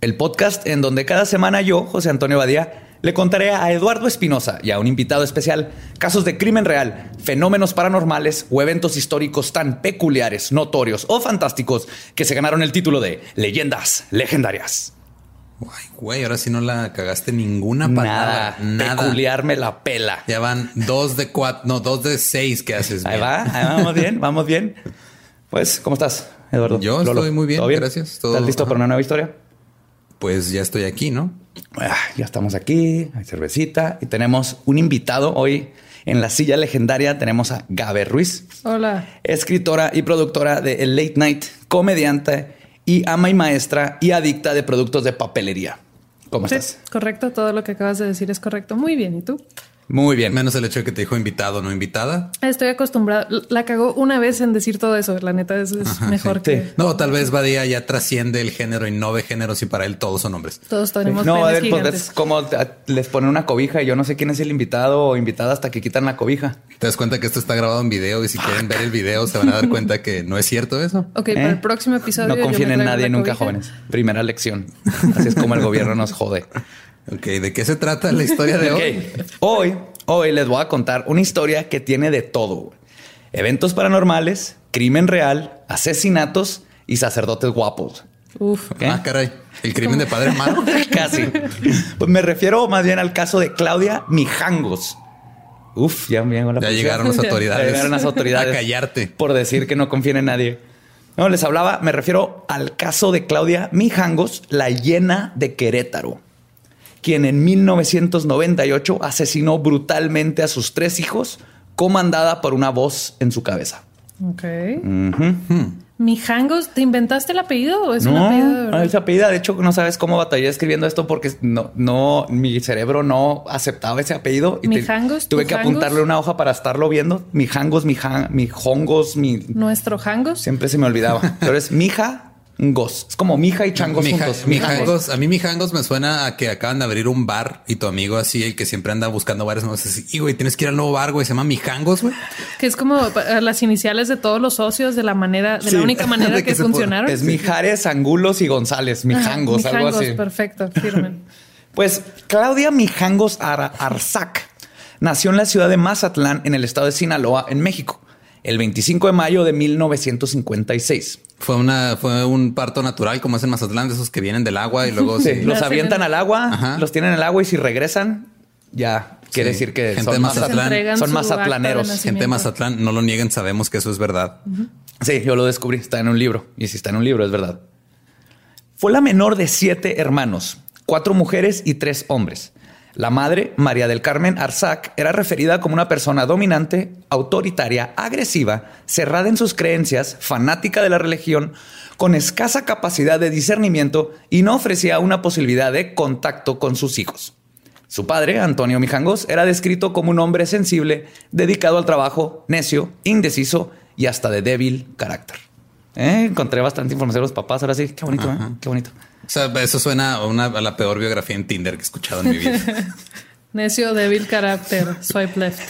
el podcast en donde cada semana yo, José Antonio Badía, le contaré a Eduardo Espinosa y a un invitado especial casos de crimen real, fenómenos paranormales o eventos históricos tan peculiares, notorios o fantásticos que se ganaron el título de Leyendas Legendarias. Ay, güey, ahora sí no la cagaste ninguna palabra. Nada, Nada. peculiar me la pela. Ya van dos de cuatro, no, dos de seis que haces. Ahí bien. va, ahí vamos bien, vamos bien. Pues, ¿cómo estás, Eduardo? Yo estoy muy bien, ¿Todo gracias, todo- ¿Estás listo ajá. para una nueva historia? Pues ya estoy aquí, ¿no? Ah, ya estamos aquí, hay cervecita y tenemos un invitado hoy en la silla legendaria. Tenemos a Gabe Ruiz, Hola. escritora y productora de El Late Night, comediante y ama y maestra y adicta de productos de papelería. ¿Cómo Sí, estás? correcto, todo lo que acabas de decir es correcto. Muy bien, ¿y tú? Muy bien. Menos el hecho de que te dijo invitado, no invitada. Estoy acostumbrada. La cagó una vez en decir todo eso. La neta es, es mejor sí. que No, tal vez Badía ya trasciende el género y no ve géneros y para él todos son hombres. todos tenemos No, a ver, pues es como les ponen una cobija y yo no sé quién es el invitado o invitada hasta que quitan la cobija. Te das cuenta que esto está grabado en video y si quieren ver el video se van a dar cuenta que no es cierto eso. Ok, ¿Eh? para el próximo episodio. No confíen en nadie nunca, cobija. jóvenes. Primera lección. Así es como el gobierno nos jode. Ok, ¿de qué se trata la historia de hoy? Hoy, hoy les voy a contar una historia que tiene de todo. Eventos paranormales, crimen real, asesinatos y sacerdotes guapos. Uf. Ah, caray. El crimen de padre Amaro. Casi. Pues me refiero más bien al caso de Claudia Mijangos. Uf, ya me llegó la Ya llegaron las Ya autoridades. llegaron las autoridades. A callarte. Por decir que no confíen en nadie. No, les hablaba, me refiero al caso de Claudia Mijangos, la hiena de Querétaro, quien en 1998 asesinó brutalmente a sus tres hijos, comandada por una voz en su cabeza. Ok. Mijangos, ¿te inventaste el apellido o es un No, apellido de verdad? es apellido. De hecho, no sabes cómo batallé escribiendo esto porque no, no, mi cerebro no aceptaba ese apellido. y te- ¿Mijangos? tuve que apuntarle una hoja para estarlo viendo. Mijangos, mija, mijongos, mi. Nuestro Jangos. Siempre se me olvidaba. Pero es mija, ngos. Es como mija y changos Mija- juntos. mijangos, a mí mijangos me suena a que acaban de abrir un bar y tu amigo así, el que siempre anda buscando bares nuevos, así, y güey, tienes que ir al nuevo bar, güey, se llama mijangos, güey. Que es como las iniciales de todos los socios de la manera, de Sí. la única manera que, funcionaron. Es Mijares, Angulos y González. Mijangos, Ajá, algo mijangos, así. Perfecto, firmen. Pues Claudia Mijangos Ar- Arzac nació en la ciudad de Mazatlán, en el estado de Sinaloa, en México, el 25 de mayo de 1956. Fue una, fue un parto natural, como es en Mazatlán, de esos que vienen del agua y luego Sí, sí. los avientan en- al agua, Ajá. los tienen en el agua y si regresan, ya quiere Sí. decir que Gente son, Mazatlán- son mazatlaneros. Gente de Mazatlán, no lo nieguen, sabemos que eso es verdad. Sí, yo lo descubrí, está en un libro. Y si está en un libro, es verdad. Fue la menor de siete hermanos, cuatro mujeres y tres hombres. La madre, María del Carmen Arzac, era referida como una persona dominante, autoritaria, agresiva, cerrada en sus creencias, fanática de la religión, con escasa capacidad de discernimiento y no ofrecía una posibilidad de contacto con sus hijos. Su padre, Antonio Mijangos, era descrito como un hombre sensible, dedicado al trabajo, necio, indeciso y hasta de débil carácter. Eh, Encontré bastante información de los papás. Ahora sí, qué bonito, ¿eh? qué bonito. O sea, eso suena a, una, a la peor biografía en Tinder que he escuchado en mi vida. Necio, débil carácter, swipe left.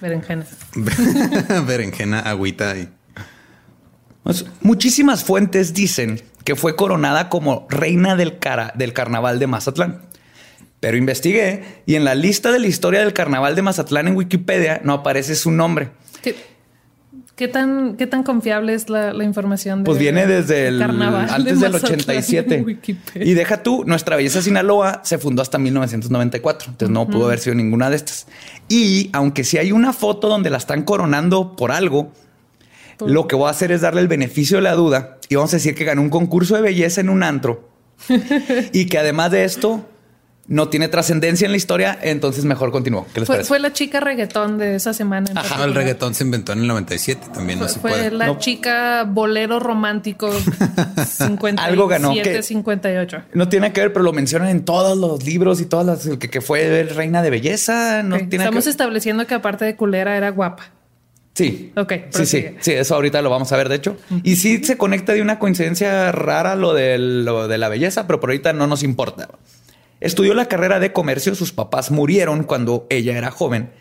Berenjena. Berenjena, agüita y Pues, muchísimas fuentes dicen que fue coronada como reina del, cara- del carnaval de Mazatlán. Pero investigué y en la lista de la historia del carnaval de Mazatlán en Wikipedia no aparece su nombre. ¿Qué, qué tan, ¿Qué tan confiable es la, la información? De Pues viene desde el carnaval de antes del Mazatlán 87. en Wikipedia? Y deja tú, nuestra belleza Sinaloa se fundó hasta 1994. Entonces no pudo haber sido ninguna de estas. Y aunque sí hay una foto donde la están coronando por algo, lo que voy a hacer es darle el beneficio de la duda y vamos a decir que ganó un concurso de belleza en un antro y que además de esto no tiene trascendencia en la historia, entonces mejor continúo. ¿Qué les Fue, parece? fue la chica reggaetón de esa semana. en Ajá, el reggaetón se inventó en el 97 también, no Fue, se fue puede. la No. chica bolero romántico 57, Algo ganó, ¿qué? 58. No tiene que ver, pero lo mencionan en todos los libros y todas las que, que fue reina de belleza. No Ok, tiene Estamos que estableciendo que aparte de culera era guapa. Sí. Ok, Sí, sí. Sí, eso ahorita lo vamos a ver, de hecho. Y sí se conecta de una coincidencia rara lo de, lo de la belleza, pero por ahorita no nos importa. Estudió la carrera de comercio. Sus papás murieron cuando ella era joven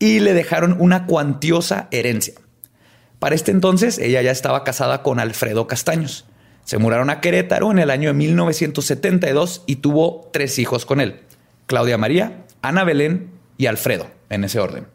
y le dejaron una cuantiosa herencia. Para este entonces, ella ya estaba casada con Alfredo Castaños. Se mudaron a Querétaro en el año de 1972 y tuvo tres hijos con él. Claudia María, Ana Belén y Alfredo, en ese orden.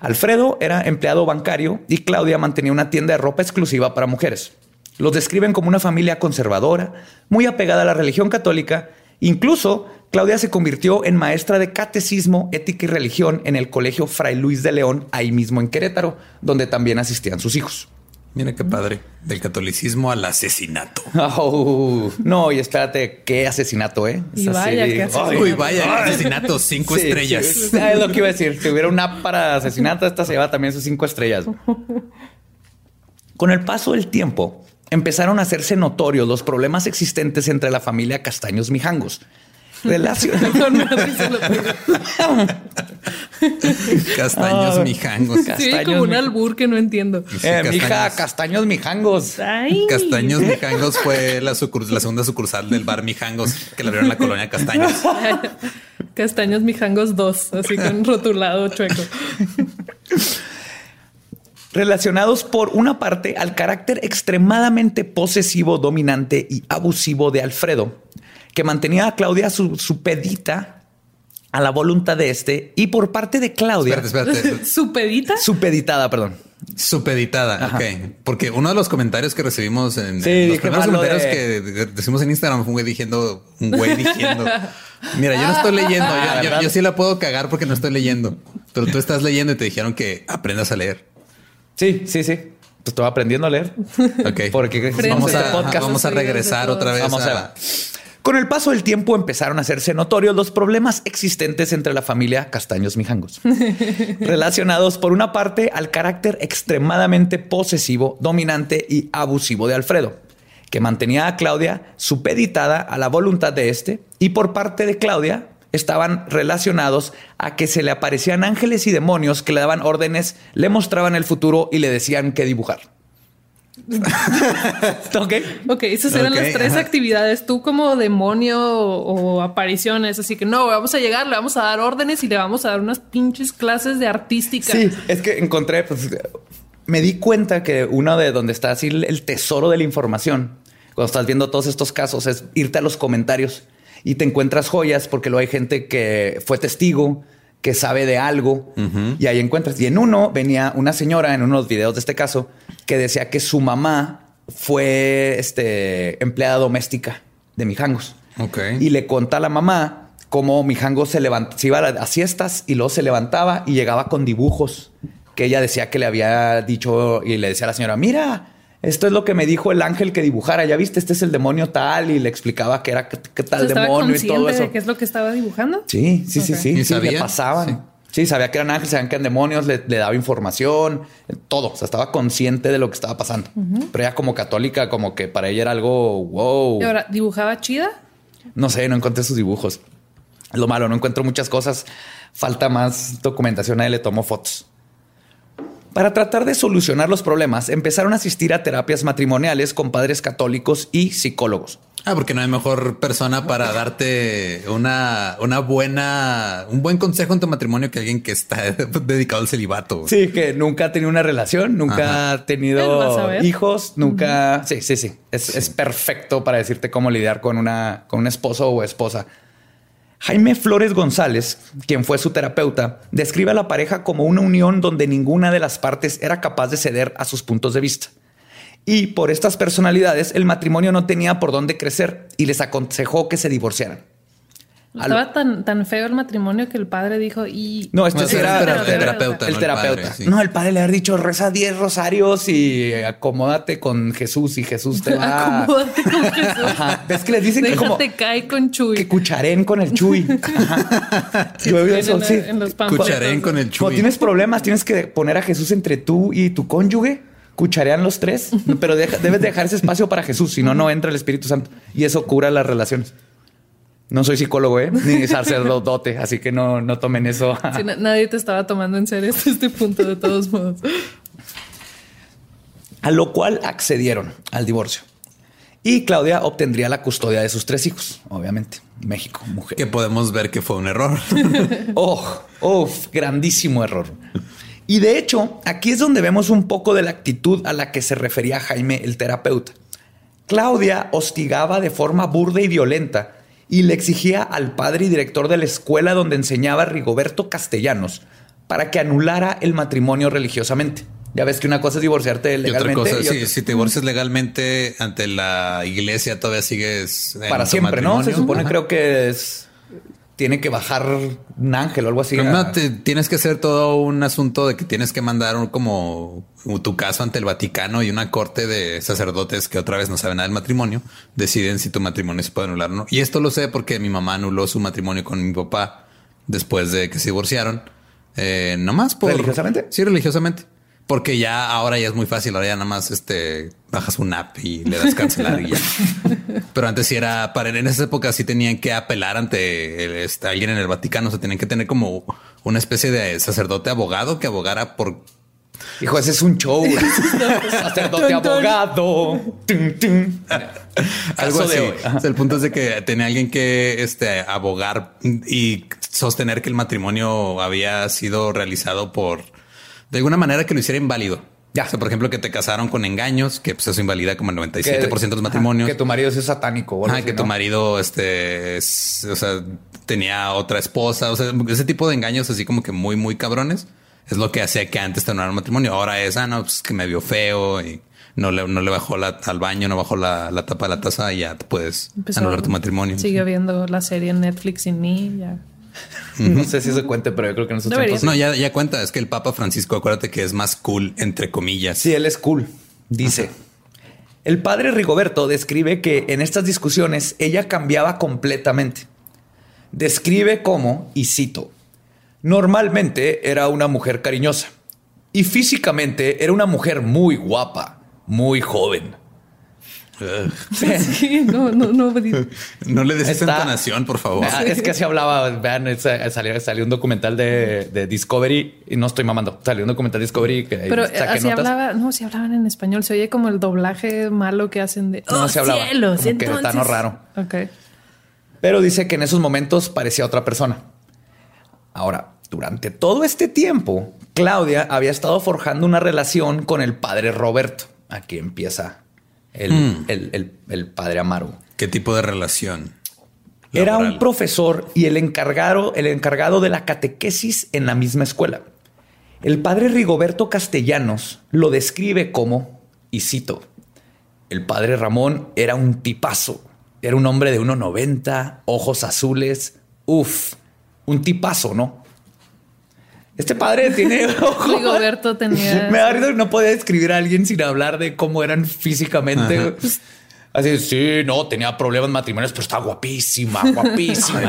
Alfredo era empleado bancario y Claudia mantenía una tienda de ropa exclusiva para mujeres. Los describen como una familia conservadora, muy apegada a la religión católica. Incluso Claudia se convirtió en maestra de catecismo, ética y religión en el colegio Fray Luis de León, ahí mismo en Querétaro, donde también asistían sus hijos. Mira qué padre. Del catolicismo al asesinato. Oh, no, y espérate, qué asesinato, ¿eh? Y Es vaya de- qué asesinato. Uy, vaya, qué asesinato, cinco Sí, estrellas. sí, es lo que iba a decir. Si hubiera una app para asesinato, esta se lleva también sus cinco estrellas. Con el paso del tiempo, empezaron a hacerse notorios los problemas existentes entre la familia Castaños Mijangos. Relación-. Castaños Ah. mijangos. Sí, Castaños, como un albur que no entiendo. Sí, Eh, mija, castaños. Castaños Mijangos. Ay. Castaños Mijangos fue la segunda sucursal del bar Mijangos que la abrieron en la colonia Castaños. Castaños mijangos 2, así con rotulado chueco. Relacionados por una parte al carácter extremadamente posesivo, dominante y abusivo de Alfredo, que mantenía a Claudia su- supedita a la voluntad de este, y por parte de Claudia, Espérate, espérate. ¿Su pedita? supeditada, perdón. Supeditada, Ajá. ok. Porque uno de los comentarios que recibimos en Sí, en los primeros comentarios de- que decimos en Instagram fue un güey diciendo, un güey diciendo, mira, yo no estoy leyendo, yo- Ah, yo sí la puedo cagar porque no estoy leyendo, pero tú estás leyendo y te dijeron que aprendas a leer. Sí, sí, sí. Pues estoy aprendiendo a leer. Ok. Porque Frente vamos este a, podcast. vamos a regresar otra vez. Vamos a- a Con el paso del tiempo empezaron a hacerse notorios los problemas existentes entre la familia Castaños Mijangos, relacionados por una parte al carácter extremadamente posesivo, dominante y abusivo de Alfredo, que mantenía a Claudia supeditada a la voluntad de este, y por parte de Claudia estaban relacionados a que se le aparecían ángeles y demonios que le daban órdenes, le mostraban el futuro y le decían qué dibujar. ¿Ok? Ok, esas eran Ok, las tres ajá. actividades. Tú como demonio o, o apariciones. Así que no, vamos a llegar, le vamos a dar órdenes y le vamos a dar unas pinches clases de artística. Sí, es que encontré, pues me di cuenta que uno de donde está así el tesoro de la información, cuando estás viendo todos estos casos, es irte a los comentarios y te encuentras joyas porque luego hay gente que fue testigo, que sabe de algo y ahí encuentras. Y en uno venía una señora en uno de los videos de este caso que decía que su mamá fue este, empleada doméstica de Mijangos. Ok. Y le conta a la mamá cómo Mijango se levantaba, se iba a, a siestas y luego se levantaba y llegaba con dibujos que ella decía que le había dicho y le decía a la señora, mira, esto es lo que me dijo el ángel que dibujara, ya viste, este es el demonio tal y le explicaba que era qué, tal sea, ¿Estaba demonio y todo eso. de qué es lo que estaba dibujando? Sí, sí, sí, sí, ¿Y sí, sabía? le pasaban. Sí. sabía que eran ángeles, sabían que eran demonios, le, le daba información, todo. O sea, estaba consciente de lo que estaba pasando. Pero ella como católica, como que para ella era algo wow. Y ahora, ¿dibujaba chida? No sé, no encontré sus dibujos. Lo malo, no encuentro muchas cosas. Falta más documentación. A él le tomó fotos. Para tratar de solucionar los problemas, empezaron a asistir a terapias matrimoniales con padres católicos y psicólogos. Ah, porque no hay mejor persona para darte una, una buena, un buen consejo en tu matrimonio que alguien que está dedicado al celibato. Sí, que nunca ha tenido una relación, nunca Ajá. ha tenido hijos, nunca. Sí, sí, sí. Es, es perfecto para decirte cómo lidiar con una, con un esposo o esposa. Jaime Flores González, quien fue su terapeuta, describe a la pareja como una unión donde ninguna de las partes era capaz de ceder a sus puntos de vista. Y por estas personalidades, el matrimonio no tenía por dónde crecer y les aconsejó que se divorciaran. Estaba tan, tan feo el matrimonio que el padre dijo y... No, este No, sí ese era era el terapeuta. terapeuta, El no el terapeuta. padre, sí. No, el padre le ha dicho reza 10 rosarios y acomódate con Jesús y Jesús te va. Acomódate con Jesús. Ajá. ¿Ves que les dicen que como Déjate caer con Chuy. que cucharen con el chuy? Ajá. Yo he oído eso, en, sí. en los con el Cuando chuy. tienes problemas, tienes que poner a Jesús entre tú y tu cónyuge. Cucharean los tres, pero deja- debes dejar ese espacio para Jesús, si no, no entra el Espíritu Santo y eso cura las relaciones. No soy psicólogo, ¿eh? ni sacerdote, así que no, no tomen eso. Sí, na- nadie te estaba tomando en serio hasta este punto, de todos modos. A lo cual accedieron al divorcio. Y Claudia obtendría la custodia de sus tres hijos, obviamente. México, mujer. Que podemos ver que fue un error. Oh, oh, grandísimo error. Y de hecho, aquí es donde vemos un poco de la actitud a la que se refería Jaime el terapeuta. Claudia hostigaba de forma burda y violenta y le exigía al padre y director de la escuela donde enseñaba Rigoberto Castellanos para que anulara el matrimonio religiosamente. Ya ves que una cosa es divorciarte Y otra legalmente cosa, y sí, otra- si te divorcias legalmente ante la iglesia, todavía sigues en para siempre, ¿no? Se supone, Ajá. creo que es tiene que bajar un ángel o algo así. A- te- tienes que hacer todo un asunto de que tienes que mandar un- como tu caso ante el Vaticano y una corte de sacerdotes que otra vez no saben nada del matrimonio, deciden si tu matrimonio se puede anular o no. Y esto lo sé porque mi mamá anuló su matrimonio con mi papá después de que se divorciaron. Eh, nomás por... ¿Religiosamente? Sí, religiosamente. Porque ya ahora ya es muy fácil, ahora ya nada más este bajas un app y le das cancelar y ya. Pero antes sí era para en esa época sí tenían que apelar ante el- este, alguien en el Vaticano, o sea, tenían que tener como una especie de sacerdote abogado que abogara por Hijo, ese es un show. Sacerdote abogado. Algo así. el punto es de que tenía alguien que este abogar y sostener que el matrimonio había sido realizado por de alguna manera que lo hiciera inválido. Ya. O sea, por ejemplo, que te casaron con engaños, que pues eso invalida como el 97% de los Ajá, matrimonios. que tu marido es satánico. o Ajá, que tu marido, este, es- o sea, tenía otra esposa, o sea, ese tipo de engaños así como que muy, muy cabrones, es lo que hacía que antes te anularan matrimonio. Ahora es, ah, no, pues que me vio feo y no le, no le bajó la, al baño, no bajó la, la tapa de la taza y ya te puedes Empezó- anular tu matrimonio. Sigue viendo la serie en Netflix sin mí. Ya. No sé si se cuente, pero yo creo que en esos tiempos. No, ya, ya cuenta, es que el Papa Francisco, acuérdate que es más cool, entre comillas. Sí, él es cool. Dice. El padre Rigoberto describe que en estas discusiones ella cambiaba completamente. Describe cómo, y cito, normalmente era una mujer cariñosa y físicamente era una mujer muy guapa, muy joven. Sí, no, no, no. No le des esa entonación, por favor. Ah, es que así hablaba. Vean, es- salió, salió un documental de, de Discovery y no estoy mamando. Salió un documental de Discovery que Pero saqué así notas. hablaba, no, si hablaban en español, se oye como el doblaje malo que hacen de No, oh, se hablaba, cielos, como entonces. queretano raro. Ok. Pero dice que en esos momentos parecía otra persona. Ahora, durante todo este tiempo, Claudia había estado forjando una relación con el padre Roberto. Aquí empieza el, Hmm. el- el- el padre Amaro. ¿Qué tipo de relación? Era un profesor y el encargado, el encargado de la catequesis en la misma escuela. El padre Rigoberto Castellanos lo describe como, y cito, el padre Ramón era un tipazo. Era un hombre de 1,90, ojos azules. Uf, un tipazo, ¿no? Este padre tiene ojos. Rigoberto tenía- Me da risa que no podía describir a alguien sin hablar de cómo eran físicamente. Ajá. Así, sí, no, tenía problemas matrimoniales, pero estaba guapísima, guapísima. Ay,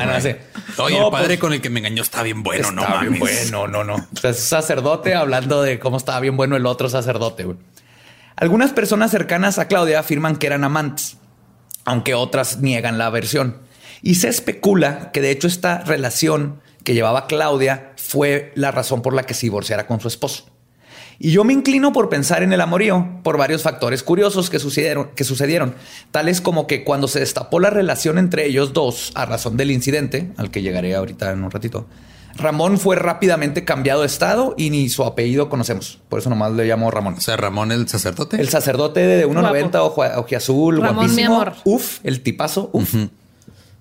no. Oye, No, el padre pues, con el que me engañó está bien bueno, no está bien mames. bueno, no, no. O sea, es sacerdote hablando de cómo estaba bien bueno el otro sacerdote. güey. Algunas personas cercanas a Claudia afirman que eran amantes, aunque otras niegan la versión. Y se especula que de hecho esta relación que llevaba Claudia fue la razón por la que se divorciara con su esposo. Y yo me inclino por pensar en el amorío por varios factores curiosos que sucedieron, que sucedieron, tales como que cuando se destapó la relación entre ellos dos a razón del incidente, al que llegaré ahorita en un ratito, Ramón fue rápidamente cambiado de estado y ni su apellido conocemos. Por eso nomás le llamo Ramón. O sea, Ramón el sacerdote. El sacerdote de 1.90, ojo, ojiazul, Ramón, guapísimo. mi amor. Uf, el tipazo, uf.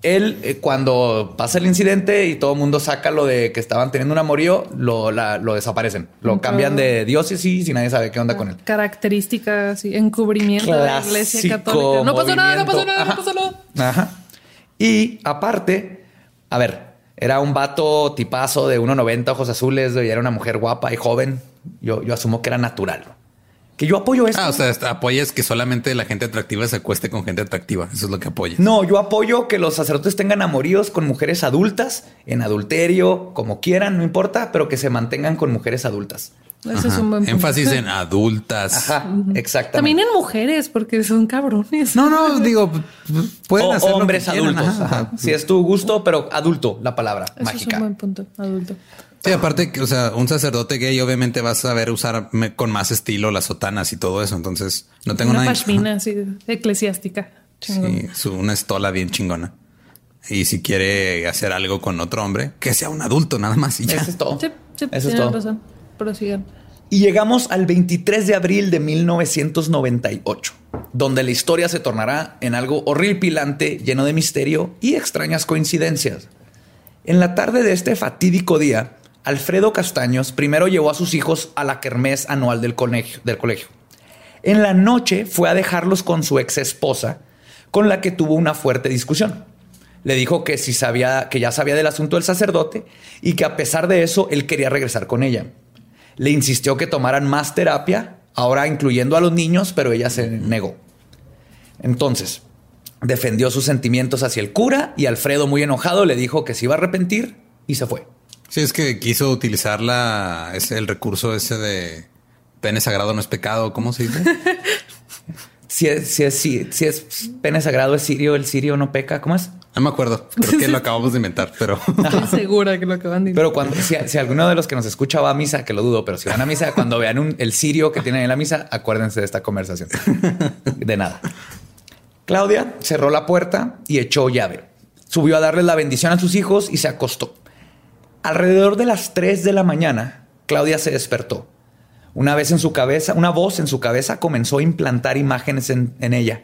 Él, eh, cuando pasa el incidente y todo el mundo saca lo de que estaban teniendo un amorío, lo, la- lo desaparecen. Lo cambian de diócesis y nadie sabe qué onda con él. Características, sí, encubrimiento de la iglesia católica. No pasó nada, no pasó nada, no pasó nada. Ajá. Y aparte, A ver, era un vato tipazo de 1,90, ojos azules, y era una mujer guapa y joven. Yo, yo asumo que era natural. Que yo apoyo esto. Ah, o sea, apoyas que solamente la gente atractiva se acueste con gente atractiva. Eso es lo que apoyas. No, yo apoyo que los sacerdotes tengan amoríos con mujeres adultas, en adulterio, como quieran, no importa, pero que se mantengan con mujeres adultas. Ese es un buen punto. Énfasis en adultas. Ajá, exactamente. También en mujeres, porque son cabrones. No, no, digo, pueden O hacer lo que hombres adultos. ajá. ajá. Si es tu gusto, pero adulto, la palabra Ese es mágica. un buen punto, adulto. Sí, aparte, que, o sea, un sacerdote gay obviamente va a saber usar con más estilo las sotanas y todo eso. Entonces, no tengo Una nada. pashmina así, eclesiástica. Chingón. Sí, su- una estola bien chingona. Y si quiere hacer algo con otro hombre, que sea un adulto nada más y ya. Eso es todo. Sí, sí, Eso es todo. razón. Prosigan. Y llegamos al 23 de abril de 1998, donde la historia se tornará en algo horripilante, lleno de misterio y extrañas coincidencias. En la tarde de este fatídico día, Alfredo Castaños primero llevó a sus hijos a la kermés anual del colegio. En la noche fue a dejarlos con su ex esposa, con la que tuvo una fuerte discusión. Le dijo que si sabía, que ya sabía del asunto del sacerdote y que a pesar de eso él quería regresar con ella. Le insistió que tomaran más terapia, ahora incluyendo a los niños, pero ella se negó. Entonces, defendió sus sentimientos hacia el cura y Alfredo, muy enojado, le dijo que se iba a arrepentir y se fue. Sí, es que quiso utilizar la, ese, el recurso ese de pene sagrado no es pecado. ¿Cómo se dice? Si es, si es, si, si es pene sagrado, es sirio, el sirio no peca. ¿Cómo es? No me acuerdo. Creo que lo acabamos de inventar, pero Estoy segura que lo acaban de decir. Pero cuando, si, si alguno de los que nos escucha va a misa, que lo dudo, pero si van a misa, cuando vean un- el sirio que tienen en la misa, acuérdense de esta conversación. De nada. Claudia cerró la puerta y echó llave. Subió a darles la bendición a sus hijos y se acostó. Alrededor de las 3 de la mañana, Claudia se despertó. Una vez en su cabeza, una voz en su cabeza comenzó a implantar imágenes en, en ella.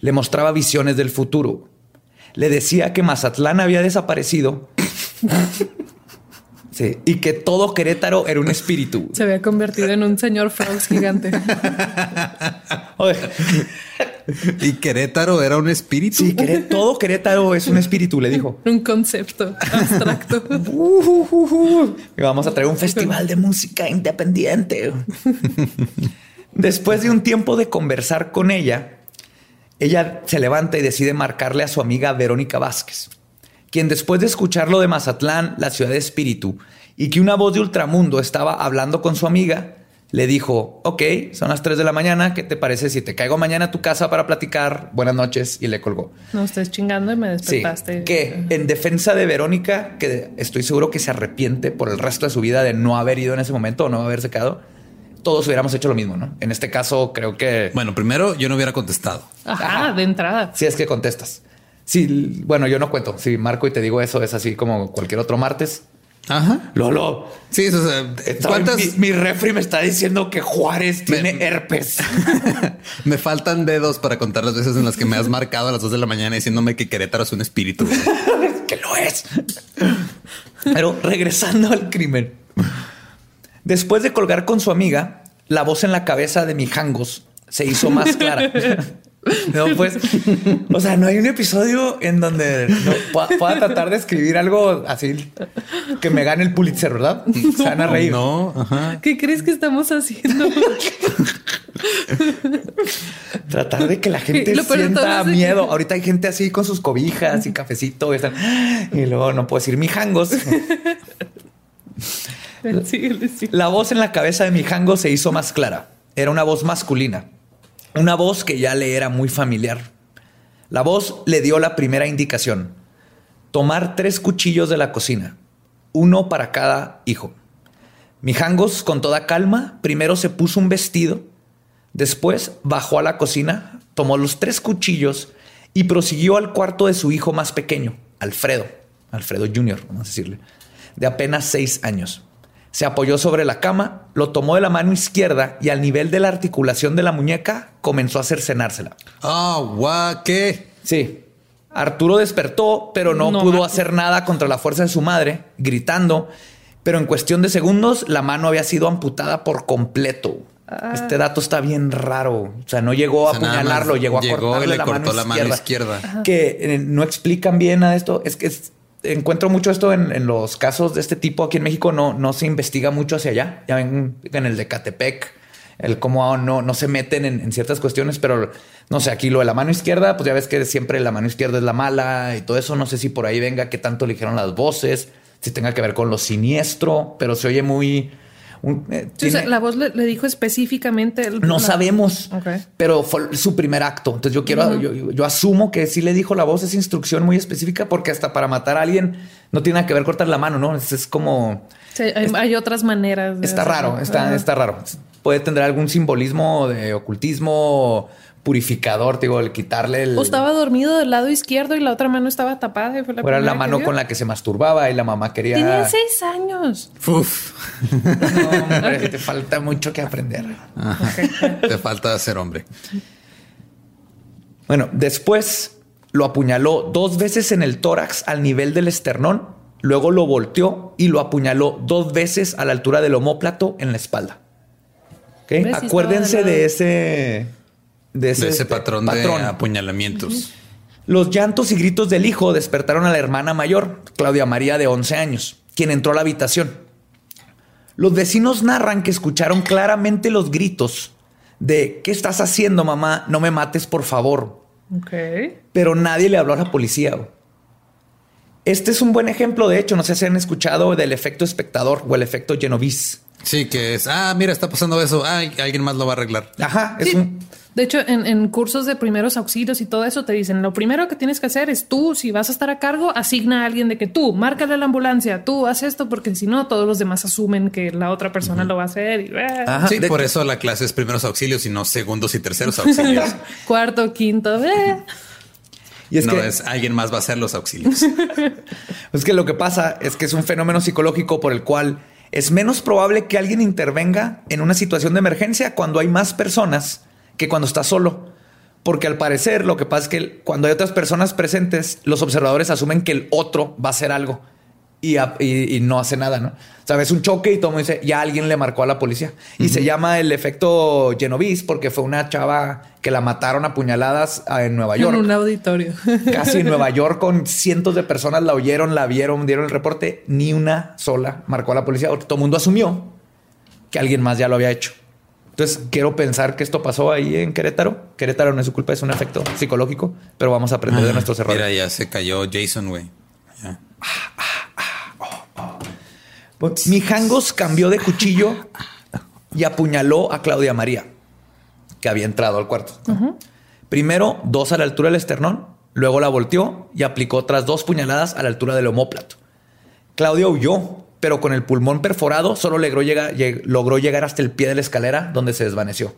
Le mostraba visiones del futuro. Le decía que Mazatlán había desaparecido Sí, y que todo Querétaro era un espíritu. Se había convertido en un señor Frogs gigante. Y Querétaro era un espíritu. sí, todo Querétaro es un espíritu, le dijo. un concepto abstracto. Y vamos a traer un festival de música independiente. Después de un tiempo de conversar con ella, ella se levanta y decide marcarle a su amiga Verónica Vázquez, quien después de escuchar lo de Mazatlán, la ciudad de espíritu, y que una voz de ultramundo estaba hablando con su amiga, le dijo, ok, son las 3 de la mañana, ¿qué te parece si te caigo mañana a tu casa para platicar? Buenas noches, y le colgó. No estés chingando y me Sí, despertaste. que en defensa de Verónica, que estoy seguro que se arrepiente por el resto de su vida de no haber ido en ese momento o no haberse quedado, todos hubiéramos hecho lo mismo, ¿no? En este caso, creo que Bueno, primero yo no hubiera contestado. Ajá, de entrada. si es que contestas. Sí, bueno, yo no cuento. Si marco y te digo eso, es así como cualquier otro martes. Ajá. Lolo, Sí, o sea, ¿cuántas? mi, mi refri me está diciendo que Juárez tiene herpes. me faltan dedos para contar las veces en las que me has marcado a las dos de la mañana diciéndome que Querétaro es un espíritu. que lo es. Pero regresando al crimen. Después de colgar con su amiga, la voz en la cabeza de Mijangos se hizo más clara. No, pues, o sea, no hay un episodio en donde no, pueda, pueda tratar de escribir algo así que me gane el Pulitzer, ¿verdad? Se van a reír. No, ajá. ¿Qué crees que estamos haciendo? Tratar de que la gente Lo sienta que- miedo. Ahorita hay gente así con sus cobijas y cafecito y, están- y luego no puedo decir mijangos. Síguele, sí. La voz en la cabeza de Mijango se hizo más clara. Era una voz masculina. Una voz que ya le era muy familiar. La voz le dio la primera indicación. Tomar tres cuchillos de la cocina. Uno para cada hijo. Mijangos, con toda calma, primero se puso un vestido. Después bajó a la cocina, tomó los tres cuchillos y prosiguió al cuarto de su hijo más pequeño, Alfredo. Alfredo Jr., vamos a decirle. De apenas seis años. Se apoyó sobre la cama, lo tomó de la mano izquierda y al nivel de la articulación de la muñeca comenzó a cercenársela. Ah, guau, ¿qué? Sí. Arturo despertó, pero no, No pudo hacer nada contra la fuerza de su madre, gritando. Pero en cuestión de segundos, la mano había sido amputada por completo. Este dato está bien raro. O sea, no llegó O a sea, apuñalarlo, llegó a llegó y cortarle le la, cortó mano, la mano izquierda. izquierda. Que eh, no explican bien a esto. Es que es- encuentro mucho esto en, los casos de este tipo aquí en México. No, no se investiga mucho hacia allá. Ya ven en el de Catepec, el cómo no, no se meten en, ciertas cuestiones, pero no sé, aquí lo de la mano izquierda, pues ya ves que siempre la mano izquierda es la mala y todo eso. No sé si por ahí venga qué tanto eligieron las voces, si tenga que ver con lo siniestro, pero se oye muy eh, la voz le, dijo específicamente. no sabemos, pero fue su primer acto. Entonces yo quiero, yo, asumo que sí le dijo la voz esa instrucción muy específica porque hasta para matar a alguien no tiene nada que ver cortar la mano, ¿no? Es, como... hay, otras maneras. está raro, está, está raro. Puede tener algún simbolismo de ocultismo purificador, digo, el quitarle el. O estaba dormido del lado izquierdo y la otra mano estaba tapada. Y fue la era la mano con la que se masturbaba y la mamá quería. Tenía seis años. Uf. No, hombre, te falta mucho que aprender. Te falta ser hombre. Bueno, después lo apuñaló dos veces en el tórax al nivel del esternón, luego lo volteó y lo apuñaló dos veces a la altura del homóplato en la espalda. ¿Okay? Acuérdense de ese de ese, este, patrón, de apuñalamientos. Los llantos y gritos del hijo despertaron a la hermana mayor, Claudia María, de 11 años, quien entró a la habitación. Los vecinos narran que escucharon claramente los gritos de ¿qué estás haciendo, mamá? No me mates, por favor. Pero nadie le habló a la policía. Este es un buen ejemplo, de hecho, no sé si han escuchado del efecto espectador o el efecto Genovese. Sí, que es, ah, mira, está pasando eso, ah, alguien más lo va a arreglar. Ajá, es un de hecho, en, cursos de primeros auxilios y todo eso te dicen, lo primero que tienes que hacer es tú, si vas a estar a cargo, asigna a alguien de que tú, márcale a la ambulancia, tú haz esto, porque si no, todos los demás asumen que la otra persona lo va a hacer. Y, ah. sí, por eso la clase es primeros auxilios y no segundos y terceros auxilios. Cuarto, quinto. Y es no, que es alguien más va a hacer los auxilios. es que lo que pasa es que es un fenómeno psicológico por el cual es menos probable que alguien intervenga en una situación de emergencia cuando hay más personas que cuando estás solo. Porque al parecer lo que pasa es que cuando hay otras personas presentes, los observadores asumen que el otro va a hacer algo y, y, no hace nada, ¿no? Sabes, un choque y todo mundo dice, ya alguien le marcó a la policía. Y se llama el efecto Genovese porque fue una chava que la mataron a puñaladas ah, en Nueva York. En un auditorio. Casi en Nueva York con cientos de personas la oyeron, la vieron, dieron el reporte. Ni una sola marcó a la policía. Todo el mundo asumió que alguien más ya lo había hecho. Entonces, quiero pensar que esto pasó ahí en Querétaro. Querétaro no es su culpa, es un efecto psicológico, pero vamos a aprender de ah, nuestros errores. Mira, ya se cayó Jason, güey. Pues, Mijangos cambió de cuchillo y apuñaló a Claudia María, que había entrado al cuarto. Primero, dos a la altura del esternón, luego la volteó y aplicó otras dos puñaladas a la altura del homóplato. Claudia huyó pero con el pulmón perforado solo logró llegar, logró llegar hasta el pie de la escalera donde se desvaneció.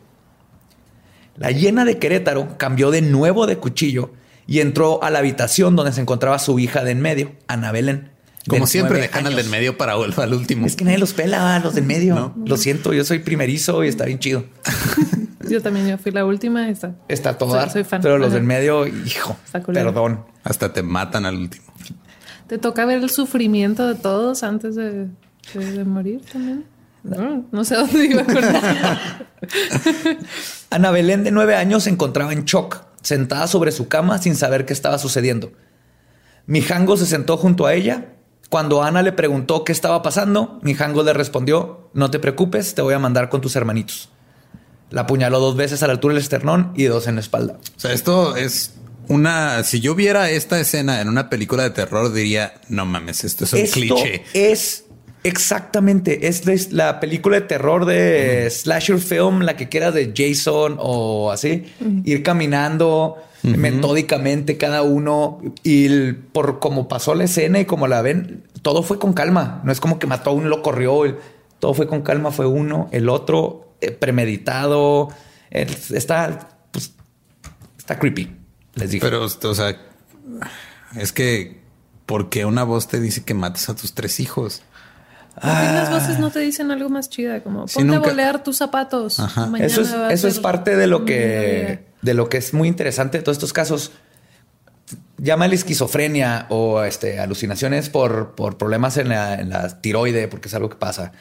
La llena de Querétaro cambió de nuevo de cuchillo y entró a la habitación donde se encontraba su hija de en medio, Ana Belén. Como siempre dejan al del medio para volver al último. Es que nadie los pela, los del medio. Lo siento, yo soy primerizo y está bien chido. yo también yo fui la última. Está, está todo soy, fan. Pero los del medio, hijo, perdón. Hasta te matan al último. ¿Te toca ver el sufrimiento de todos antes de, morir también? No, sé dónde iba con Ana Belén, de nueve años, se encontraba en shock, sentada sobre su cama sin saber qué estaba sucediendo. Mijango se sentó junto a ella. Cuando Ana le preguntó qué estaba pasando, Mijango le respondió: No te preocupes, te voy a mandar con tus hermanitos. La apuñaló dos veces a la altura del esternón y dos en la espalda. O sea, esto es una, si yo viera esta escena en una película de terror, diría, no mames, esto es un cliché. Es exactamente, es la película de terror de slasher film, la que queda de Jason o así, ir caminando metódicamente cada uno y por como pasó la escena y como la ven, todo fue con calma. No es como que mató a uno, lo corrió, todo fue con calma, fue uno, el otro eh, premeditado. está, pues, está creepy. Pero, o sea, es que, ¿por qué una voz te dice que mates a tus tres hijos? ¿Por qué las voces no te dicen algo más chida? Como ponte a bolear tus zapatos. Eso es, eso es parte de lo que, de lo que es muy interesante de todos estos casos. Llámale esquizofrenia o este, alucinaciones por, por problemas en la, en la tiroide, porque es algo que pasa.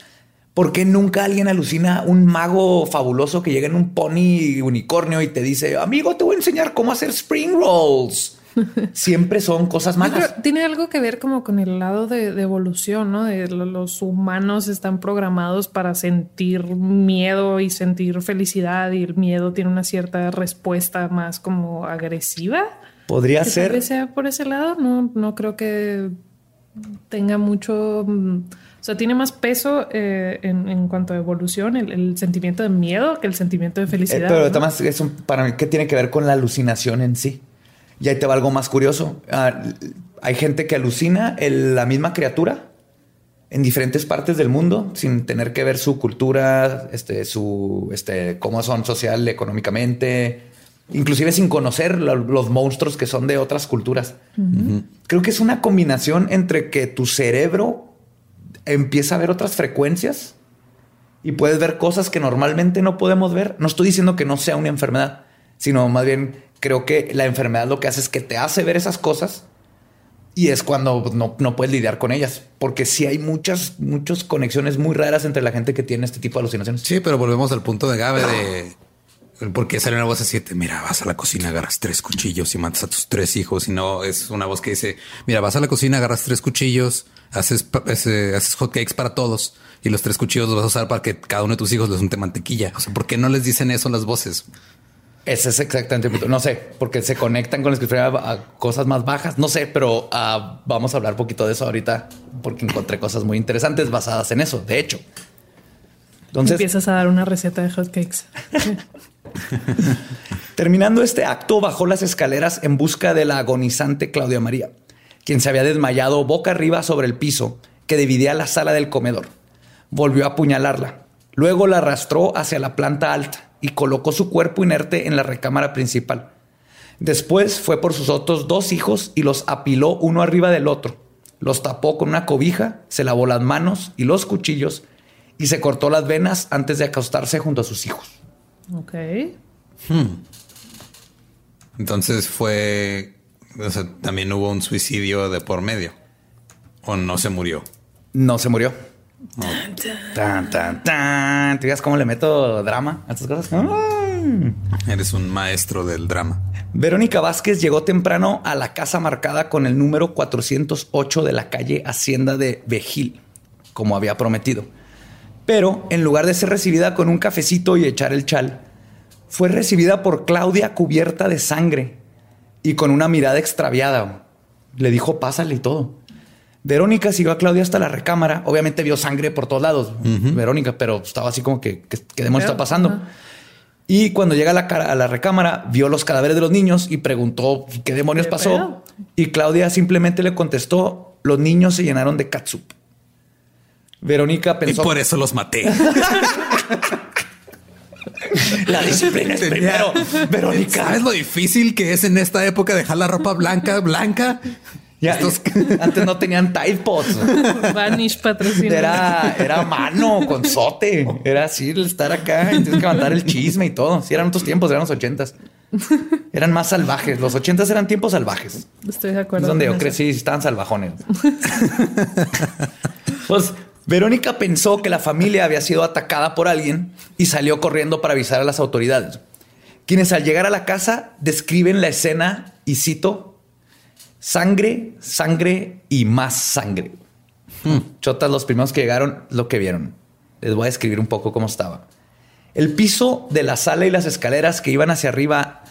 ¿Por qué nunca alguien alucina un mago fabuloso que llega en un pony unicornio y te dice, amigo, te voy a enseñar cómo hacer spring rolls? siempre son cosas malas. tiene algo que ver como con el lado de, evolución, ¿no? De los humanos están programados para sentir miedo y sentir felicidad y el miedo tiene una cierta respuesta más como agresiva. Podría ser. sea por ese lado, no, no creo que tenga mucho mm, sea, tiene más peso eh, en, cuanto a evolución el, sentimiento de miedo que el sentimiento de eh, felicidad. pero además, es para mí, ¿qué tiene que ver con la alucinación en sí? Y ahí te va algo más curioso. Ah, hay gente que alucina la misma criatura en diferentes partes del mundo sin tener que ver su cultura, este, su, este, cómo son social, económicamente, inclusive sin conocer los monstruos que son de otras culturas. Creo que es una combinación entre que tu cerebro empieza a ver otras frecuencias y puedes ver cosas que normalmente no podemos ver. No estoy diciendo que no sea una enfermedad, sino más bien creo que la enfermedad lo que hace es que te hace ver esas cosas y es cuando no, no puedes lidiar con ellas, porque sí hay muchas, muchas conexiones muy raras entre la gente que tiene este tipo de alucinaciones. Sí, pero volvemos al punto de Gabe de porque sale una voz así, mira, vas a la cocina, agarras tres cuchillos y matas a tus tres hijos. Y no es una voz que dice, mira, vas a la cocina, agarras tres cuchillos, haces, haces hot cakes para todos y los tres cuchillos los vas a usar para que cada uno de tus hijos les unte mantequilla. O sea, ¿por qué no les dicen eso las voces? Ese es exactamente el punto. No sé, porque se conectan con la escritura a cosas más bajas. No sé, pero ah, vamos a hablar un poquito de eso ahorita porque encontré cosas muy interesantes basadas en eso. De hecho, entonces empiezas a dar una receta de hot cakes. Terminando este acto, bajó las escaleras en busca de la agonizante Claudia María, quien se había desmayado boca arriba sobre el piso que dividía la sala del comedor. Volvió a apuñalarla. Luego la arrastró hacia la planta alta y colocó su cuerpo inerte en la recámara principal. Después fue por sus otros dos hijos y los apiló uno arriba del otro. Los tapó con una cobija, se lavó las manos y los cuchillos y se cortó las venas antes de acostarse junto a sus hijos. Ok. Hmm. Entonces fue. O sea, también hubo un suicidio de por medio. ¿O no se murió? No se murió. Tan, tan, tan. ¿Te digas cómo le meto drama a estas cosas? Eres un maestro del drama. Verónica Vázquez llegó temprano a la casa marcada con el número 408 de la calle Hacienda de Vejil, como había prometido. Pero en lugar de ser recibida con un cafecito y echar el chal, fue recibida por Claudia cubierta de sangre y con una mirada extraviada. Le dijo, pásale y todo. Verónica siguió a Claudia hasta la recámara. Obviamente vio sangre por todos lados, Verónica, pero estaba así como que, ¿qué, demonios está pasando? Y cuando llega a la, a la, recámara, vio los cadáveres de los niños y preguntó qué demonios pasó. Y Claudia simplemente le contestó, los niños se llenaron de catsup. Verónica pensó. Y por eso los maté. La disciplina es primero. Verónica. ¿Sabes lo difícil que es en esta época dejar la ropa blanca, blanca? antes no tenían Tide Pods. Vanish patrocinio. Era, era mano con sote. Era así el estar acá y tienes que mandar el chisme y todo. Sí, eran otros tiempos, eran los ochentas. Eran más salvajes. Los ochentas eran tiempos salvajes. Estoy de acuerdo. Es donde yo crecí, estaban salvajones. pues Verónica pensó que la familia había sido atacada por alguien y salió corriendo para avisar a las autoridades, quienes al llegar a la casa describen la escena y cito, sangre, sangre y más sangre. Hmm. Chotas, los primeros que llegaron, lo que vieron. Les voy a describir un poco cómo estaba. El piso de la sala y las escaleras que iban hacia arriba,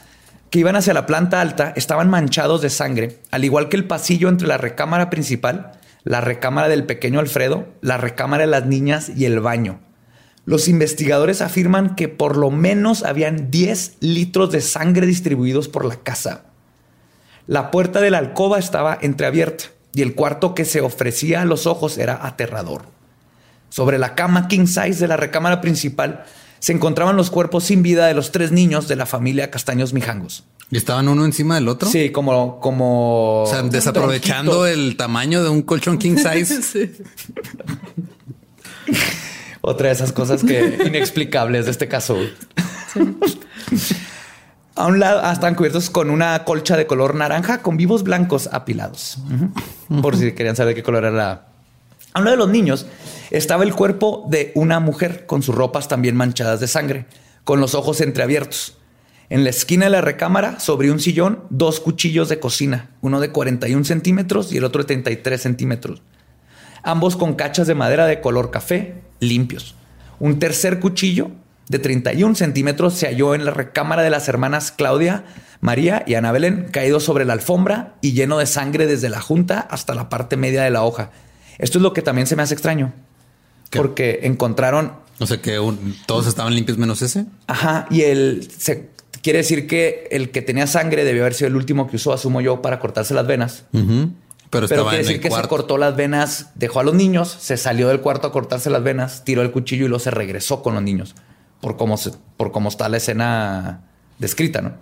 que iban hacia la planta alta, estaban manchados de sangre, al igual que el pasillo entre la recámara principal la recámara del pequeño Alfredo, la recámara de las niñas y el baño. Los investigadores afirman que por lo menos habían 10 litros de sangre distribuidos por la casa. La puerta de la alcoba estaba entreabierta y el cuarto que se ofrecía a los ojos era aterrador. Sobre la cama king size de la recámara principal se encontraban los cuerpos sin vida de los tres niños de la familia Castaños Mijangos. ¿Y estaban uno encima del otro? Sí, como, como. O sea, desaprovechando el tamaño de un colchón king size. Otra de esas cosas que inexplicables de este caso. A un lado ah, están cubiertos con una colcha de color naranja con vivos blancos apilados. Por si querían saber qué color era la. A uno de los niños estaba el cuerpo de una mujer con sus ropas también manchadas de sangre, con los ojos entreabiertos. En la esquina de la recámara, sobre un sillón, dos cuchillos de cocina, uno de 41 centímetros y el otro de 33 centímetros. Ambos con cachas de madera de color café, limpios. Un tercer cuchillo de 31 centímetros se halló en la recámara de las hermanas Claudia, María y Ana Belén, caído sobre la alfombra y lleno de sangre desde la junta hasta la parte media de la hoja. Esto es lo que también se me hace extraño. Porque encontraron... No sé que todos estaban limpios menos ese. Ajá, y el... Se, quiere decir que el que tenía sangre debió haber sido el último que usó, asumo yo, para cortarse las venas. Pero, quiere decir que se cortó las venas, dejó a los niños, se salió del cuarto a cortarse las venas, tiró el cuchillo y luego se regresó con los niños. Por cómo, se, por cómo está la escena descrita, ¿no?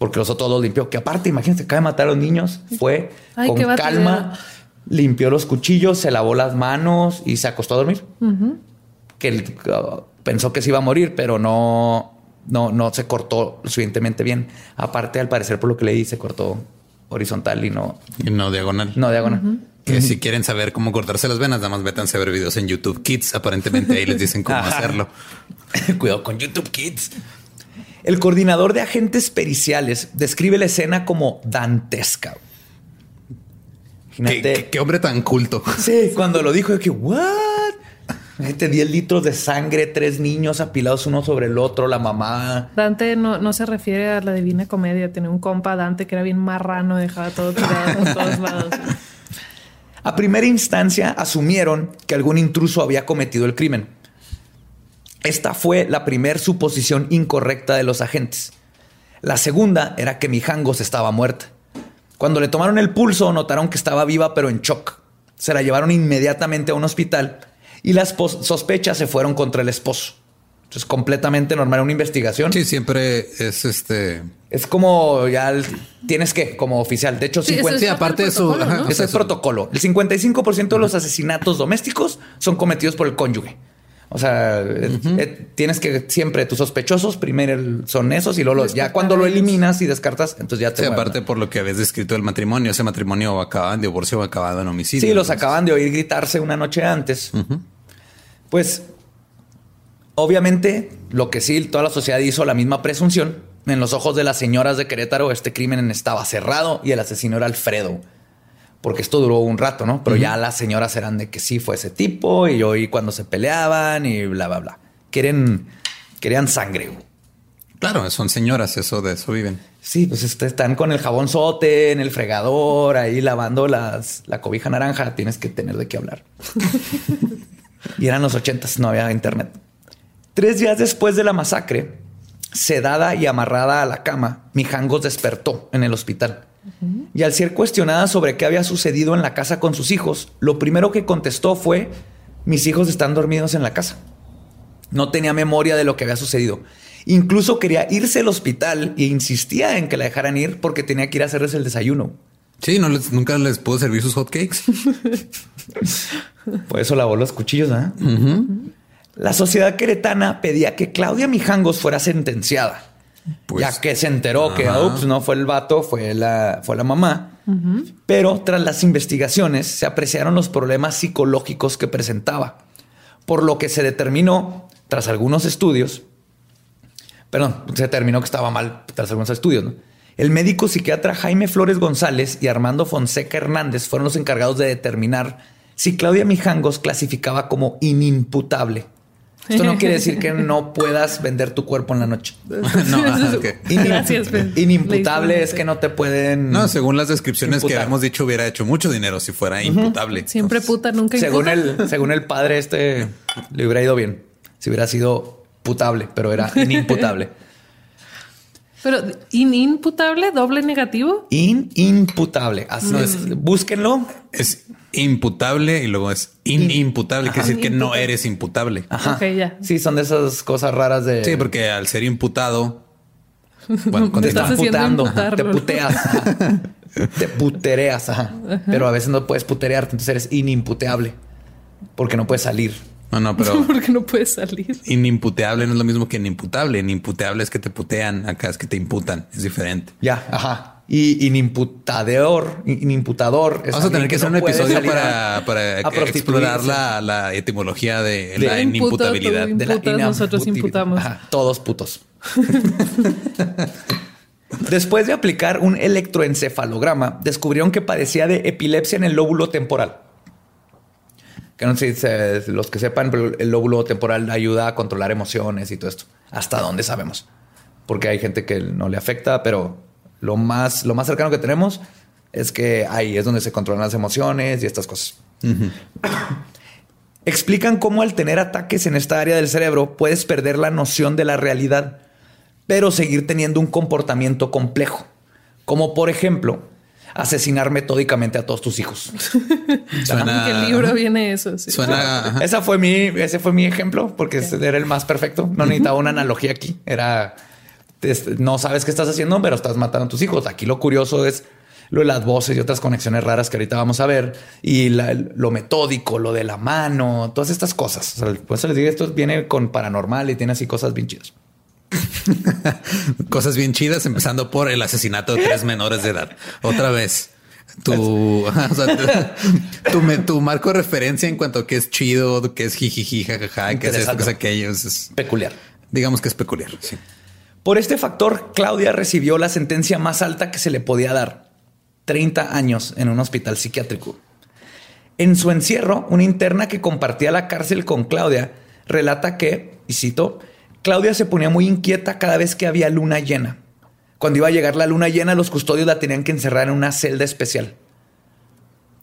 Porque los otros los limpió. Que aparte, imagínense, acaba de matar a los niños. Fue con calma, limpió los cuchillos, se lavó las manos y se acostó a dormir. Que uh, pensó que se iba a morir, pero no, no, no se cortó lo suficientemente bien. Aparte, al parecer, por lo que leí, se cortó horizontal y no... Y no diagonal. No diagonal. Que si quieren saber cómo cortarse las venas, nada más métanse a ver videos en YouTube Kids. Aparentemente ahí les dicen cómo hacerlo. Cuidado con YouTube Kids. El coordinador de agentes periciales describe la escena como dantesca. ¿Qué, hombre tan culto. Sí, cuando lo dijo, que, ¿what? 10 litros de sangre, tres niños apilados uno sobre el otro, la mamá. Dante no, no se refiere a la divina comedia. Tenía un compa Dante que era bien marrano, dejaba todo tirado por todos lados. A primera instancia asumieron que algún intruso había cometido el crimen. Esta fue la primera suposición incorrecta de los agentes. La segunda era que Mijangos estaba muerta. Cuando le tomaron el pulso, notaron que estaba viva pero en shock. Se la llevaron inmediatamente a un hospital y las sospechas se fueron contra el esposo. Es completamente normal una investigación. Sí, siempre es este. Es como ya tienes que, como oficial. De hecho, 50, aparte de su. Ese es protocolo. El 55% de los asesinatos domésticos son cometidos por el cónyuge. O sea, eh, tienes que siempre tus sospechosos primero son esos y luego ya cuando lo eliminas y descartas, entonces ya te. Sí, aparte por lo que habías descrito el matrimonio, ese matrimonio acababa en divorcio o acabado en homicidio. Sí, los acaban de oír gritarse una noche antes. Pues obviamente lo que sí, toda la sociedad hizo la misma presunción. En los ojos de las señoras de Querétaro, este crimen estaba cerrado y el asesino era Alfredo porque esto duró un rato, ¿no? Pero ya las señoras eran de que sí fue ese tipo y yo oí cuando se peleaban y bla, bla, bla. Quieren, querían sangre. Claro, son señoras, eso de eso viven. Sí, pues este, están con el jabón sote en el fregador, ahí lavando las, la cobija naranja. Tienes que tener de qué hablar. y eran los ochentas, no había internet. Tres días después de la masacre, sedada y amarrada a la cama, Mijangos despertó en el hospital. Y al ser cuestionada sobre qué había sucedido en la casa con sus hijos, lo primero que contestó fue, mis hijos están dormidos en la casa. No tenía memoria de lo que había sucedido. Incluso quería irse al hospital e insistía en que la dejaran ir porque tenía que ir a hacerles el desayuno. Sí, no nunca les pudo servir sus hotcakes. Por eso lavó los cuchillos. ¿eh? La sociedad queretana pedía que Claudia Mijangos fuera sentenciada pues, ya que se enteró que no fue el vato, fue la, fue la mamá. Pero tras las investigaciones se apreciaron los problemas psicológicos que presentaba, por lo que se determinó, tras algunos estudios, perdón, se determinó que estaba mal tras algunos estudios, El médico psiquiatra Jaime Flores González y Armando Fonseca Hernández fueron los encargados de determinar si Claudia Mijangos clasificaba como inimputable esto no quiere decir que no puedas vender tu cuerpo en la noche. no, Gracias, Inimputable es que no te pueden. No, según las descripciones que hemos dicho, hubiera hecho mucho dinero si fuera imputable. Siempre puta, nunca según el Según el padre, este le hubiera ido bien si hubiera sido putable, pero era inimputable. Pero inimputable, doble negativo. Inimputable. Así es. Búsquenlo. Es imputable y luego es inimputable, quiere decir que no eres imputable. Ajá. ya. Sí, son de esas cosas raras de. Sí, porque al ser imputado, bueno, te estás putando, te puteas, te putereas, pero a veces no puedes puterearte, entonces eres inimputable porque no puedes salir. No, no, pero. porque no puedes salir. Inimputeable no es lo mismo que inimputable. Inimputeable es que te putean, acá es que te imputan, es diferente. Ya, ajá. Y inimputador, inimputador. Vamos a tener que, hacer un episodio para, para explorar la, la, etimología de, la inimputabilidad. de la nosotros imputamos. todos putos. Después de aplicar un electroencefalograma, descubrieron que padecía de epilepsia en el lóbulo temporal. Que no sé si los que sepan, pero el lóbulo temporal ayuda a controlar emociones y todo esto. Hasta dónde sabemos. Porque hay gente que no le afecta, pero lo más, lo más cercano que tenemos es que ahí es donde se controlan las emociones y estas cosas. Explican cómo al tener ataques en esta área del cerebro puedes perder la noción de la realidad, pero seguir teniendo un comportamiento complejo, como por ejemplo asesinar metódicamente a todos tus hijos. Suena... ¿En qué libro viene eso? Suena... Esa fue mi, ese fue mi ejemplo porque era el más perfecto. No necesitaba una analogía aquí. Era no sabes qué estás haciendo, pero estás matando a tus hijos. Aquí lo curioso es lo de las voces y otras conexiones raras que ahorita vamos a ver y lo metódico, lo de la mano, todas estas cosas. pues les digo, esto viene con paranormal y tiene así cosas bien chidas. cosas bien chidas, empezando por el asesinato de tres menores de edad. Otra vez. Tu, tu, marco de referencia en cuanto a qué es chido, qué es jijiji, jajaja, qué es esto, qué es aquello. Es peculiar. Digamos que es peculiar. Sí. Por este factor, Claudia recibió la sentencia más alta que se le podía dar, 30 años en un hospital psiquiátrico. En su encierro, una interna que compartía la cárcel con Claudia relata que, y cito, Claudia se ponía muy inquieta cada vez que había luna llena. Cuando iba a llegar la luna llena, los custodios la tenían que encerrar en una celda especial.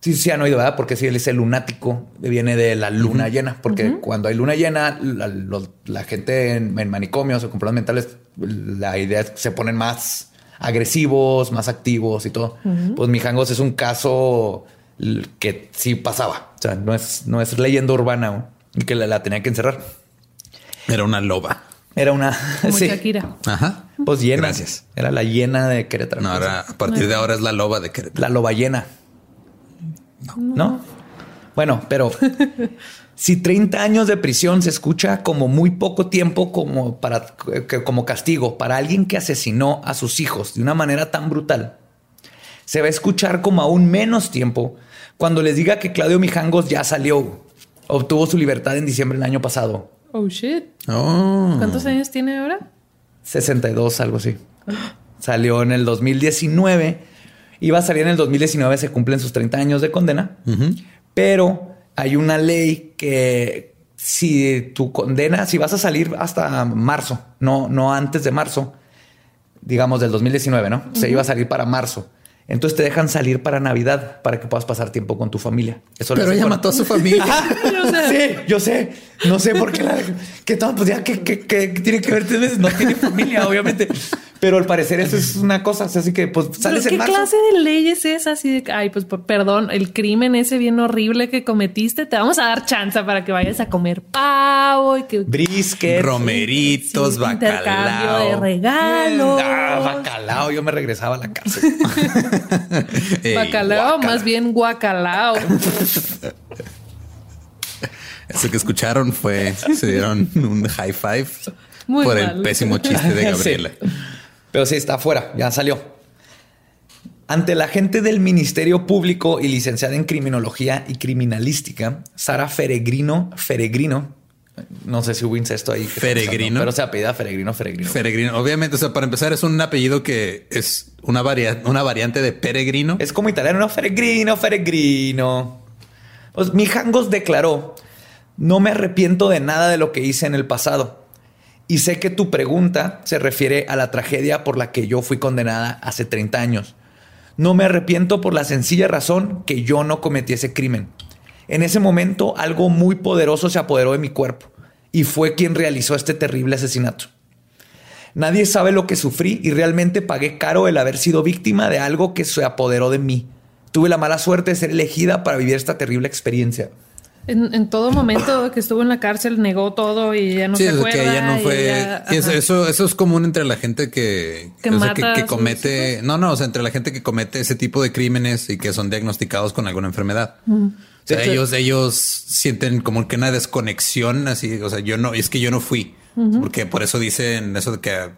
Sí, sí han oído, ¿verdad? Porque si él es el lunático, viene de la luna llena. Porque cuando hay luna llena, la, gente en, manicomios o complementos mentales, la idea es que se ponen más agresivos, más activos y todo. Pues Mijangos es un caso que sí pasaba. O sea, no es, no es leyenda urbana y que la, tenía que encerrar. Era una loba. Era una. Como Shakira. Ajá. Pues llena. Gracias. Era la llena de Querétaro. No, ahora, a partir de ahora es la loba de Querétaro. La loba llena. No. Bueno, pero si 30 años de prisión se escucha como muy poco tiempo como para como castigo para alguien que asesinó a sus hijos de una manera tan brutal, se va a escuchar como aún menos tiempo cuando les diga que Claudio Mijangos ya salió, obtuvo su libertad en diciembre del año pasado. Oh shit. Oh. ¿Cuántos años tiene ahora? 62, algo así. Salió en el 2019 Iba a salir en el 2019, se cumplen sus 30 años de condena, pero hay una ley que si tu condena, si vas a salir hasta marzo, no, no antes de marzo, digamos del 2019, ¿no? Se iba a salir para marzo. Entonces te dejan salir para Navidad para que puedas pasar tiempo con tu familia. Eso Pero ella mató a su familia. yo sé. Sí, yo sé. No sé por qué la... Que todo, pues ya que, tiene que ver tres veces. No tiene familia, obviamente. Pero al parecer eso es una cosa. Así que pues sales ¿Qué clase de ley es? Así de ay, pues perdón, el crimen ese bien horrible que cometiste, te vamos a dar chance para que vayas a comer pavo y que brisket, romeritos, bacalao, de regalos. Ah, bacalao. Yo me regresaba a la casa. bacalao, más bien guacalao. Eso que escucharon fue, se dieron un high five por el pésimo chiste de Gabriela. Pero sí, está afuera, ya salió. Ante la gente del Ministerio Público y licenciada en Criminología y Criminalística, Sara Feregrino, Feregrino, no sé si hubo incesto ahí. Feregrino. pero se apellida Feregrino, Feregrino. Feregrino. Obviamente, o sea, para empezar, es un apellido que es una, una variante de peregrino. Es como italiano, no, Feregrino, Feregrino. Pues Mijangos declaró, no me arrepiento de nada de lo que hice en el pasado. Y sé que tu pregunta se refiere a la tragedia por la que yo fui condenada hace 30 años. No me arrepiento por la sencilla razón que yo no cometí ese crimen. En ese momento algo muy poderoso se apoderó de mi cuerpo y fue quien realizó este terrible asesinato. Nadie sabe lo que sufrí y realmente pagué caro el haber sido víctima de algo que se apoderó de mí. Tuve la mala suerte de ser elegida para vivir esta terrible experiencia. En, todo momento que estuvo en la cárcel negó todo y ya no se acuerda. que ella no fue. eso, eso, es común entre la gente que, que, comete. No, no, o sea, entre la gente que comete ese tipo de crímenes y que son diagnosticados con alguna enfermedad. O sea, ellos, ellos sienten como que una desconexión así. O sea, yo no, es que yo no fui. Porque por eso dicen eso de que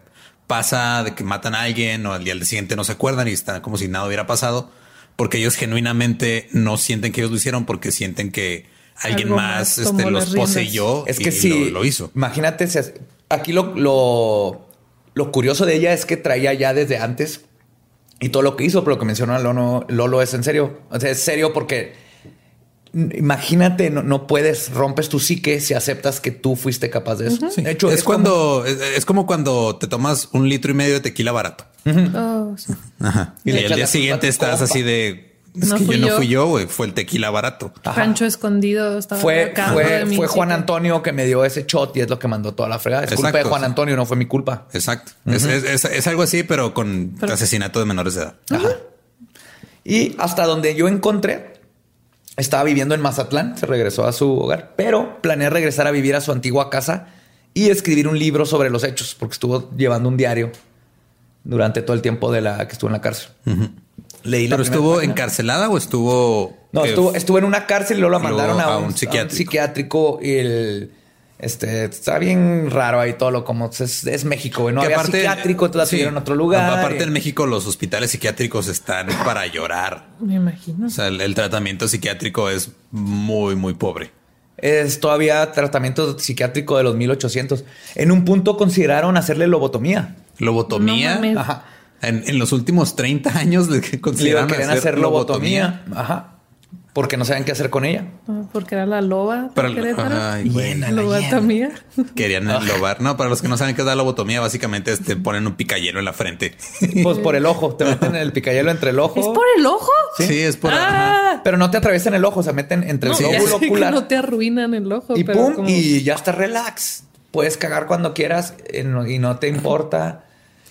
pasa de que matan a alguien o al día siguiente no se acuerdan y están como si nada hubiera pasado, porque ellos genuinamente no sienten que ellos lo hicieron porque sienten que alguien más más este, los poseyó Es que y sí. lo, lo hizo. Imagínate, aquí lo, lo, lo curioso de ella es que traía ya desde antes y todo lo que hizo, pero lo que mencionó Lolo, Lolo es en serio. O sea, es serio porque imagínate, no, no puedes, rompes tu psique si aceptas que tú fuiste capaz de eso. Sí. De hecho, es, cuando es, es como cuando te tomas un litro y medio de tequila barato. Oh, sí. Ajá. Y, Y al día siguiente estás compa. así de es No que yo fui no yo. fui yo, güey, fue el tequila barato. Ajá. Rancho escondido. Estaba Fue, fue, Juan Antonio que me dio ese shot y es lo que mandó toda la fregada. Es culpa de Juan. Antonio, no fue mi culpa. Exacto. Es, es- es- es algo así, pero con Pero- asesinato de menores de edad. Ajá. Y hasta donde yo encontré, estaba viviendo en Mazatlán, se regresó a su hogar, pero planea regresar a vivir a su antigua casa y escribir un libro sobre los hechos, porque estuvo llevando un diario durante todo el tiempo de la que estuvo en la cárcel. Leí la ¿Pero estuvo página. encarcelada o estuvo...? No, eh, estuvo, estuvo en una cárcel y luego la mandaron a a un, un a psiquiátrico. psiquiátrico y el... Este, está bien raro ahí todo lo como es, es México, güey. No que había aparte- psiquiátrico, entonces la sí. tuvieron en otro lugar. Aparte y- en México los hospitales psiquiátricos están para llorar. Me imagino. O sea, el, el tratamiento psiquiátrico es muy, muy pobre. Es todavía tratamiento psiquiátrico de los 1800. En un punto consideraron hacerle lobotomía. Lobotomía. No. Ajá. En, en los últimos 30 años de que Le consideran querían hacer, lobotomía. Ajá. Porque no saben qué hacer con ella. Ah, Porque era la loba. Para-. Ay, güey. Lobotomía. Querían lobar. No, para los que no saben qué es la lobotomía, básicamente te ponen un picayelo en la frente. Pues por el ojo. Te meten el picayelo entre el ojo. ¿Es por el ojo? Sí, es por... Ah, Pero no te atraviesan el ojo. Se meten entre no, el lóbulo ocular. no te arruinan el ojo. y pero pum. como- Y ya está relax. Puedes cagar cuando quieras eh, y no te importa.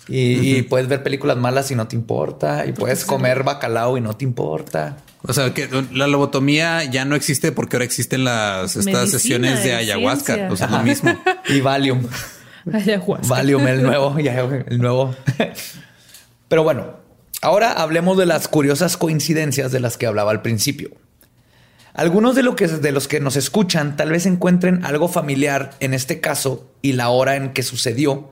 Y, y puedes ver películas malas y no te importa. Y puedes comer bacalao y no te importa. O sea, que la lobotomía ya no existe porque ahora existen las estas Medicina sesiones de ayahuasca. ciencia. O sea, lo mismo. Y Valium. Ayahuasca. Valium, el nuevo, el nuevo. Pero bueno, ahora hablemos de las curiosas coincidencias de las que hablaba al principio. Algunos de, lo que, de los que nos escuchan tal vez encuentren algo familiar en este caso y la hora en que sucedió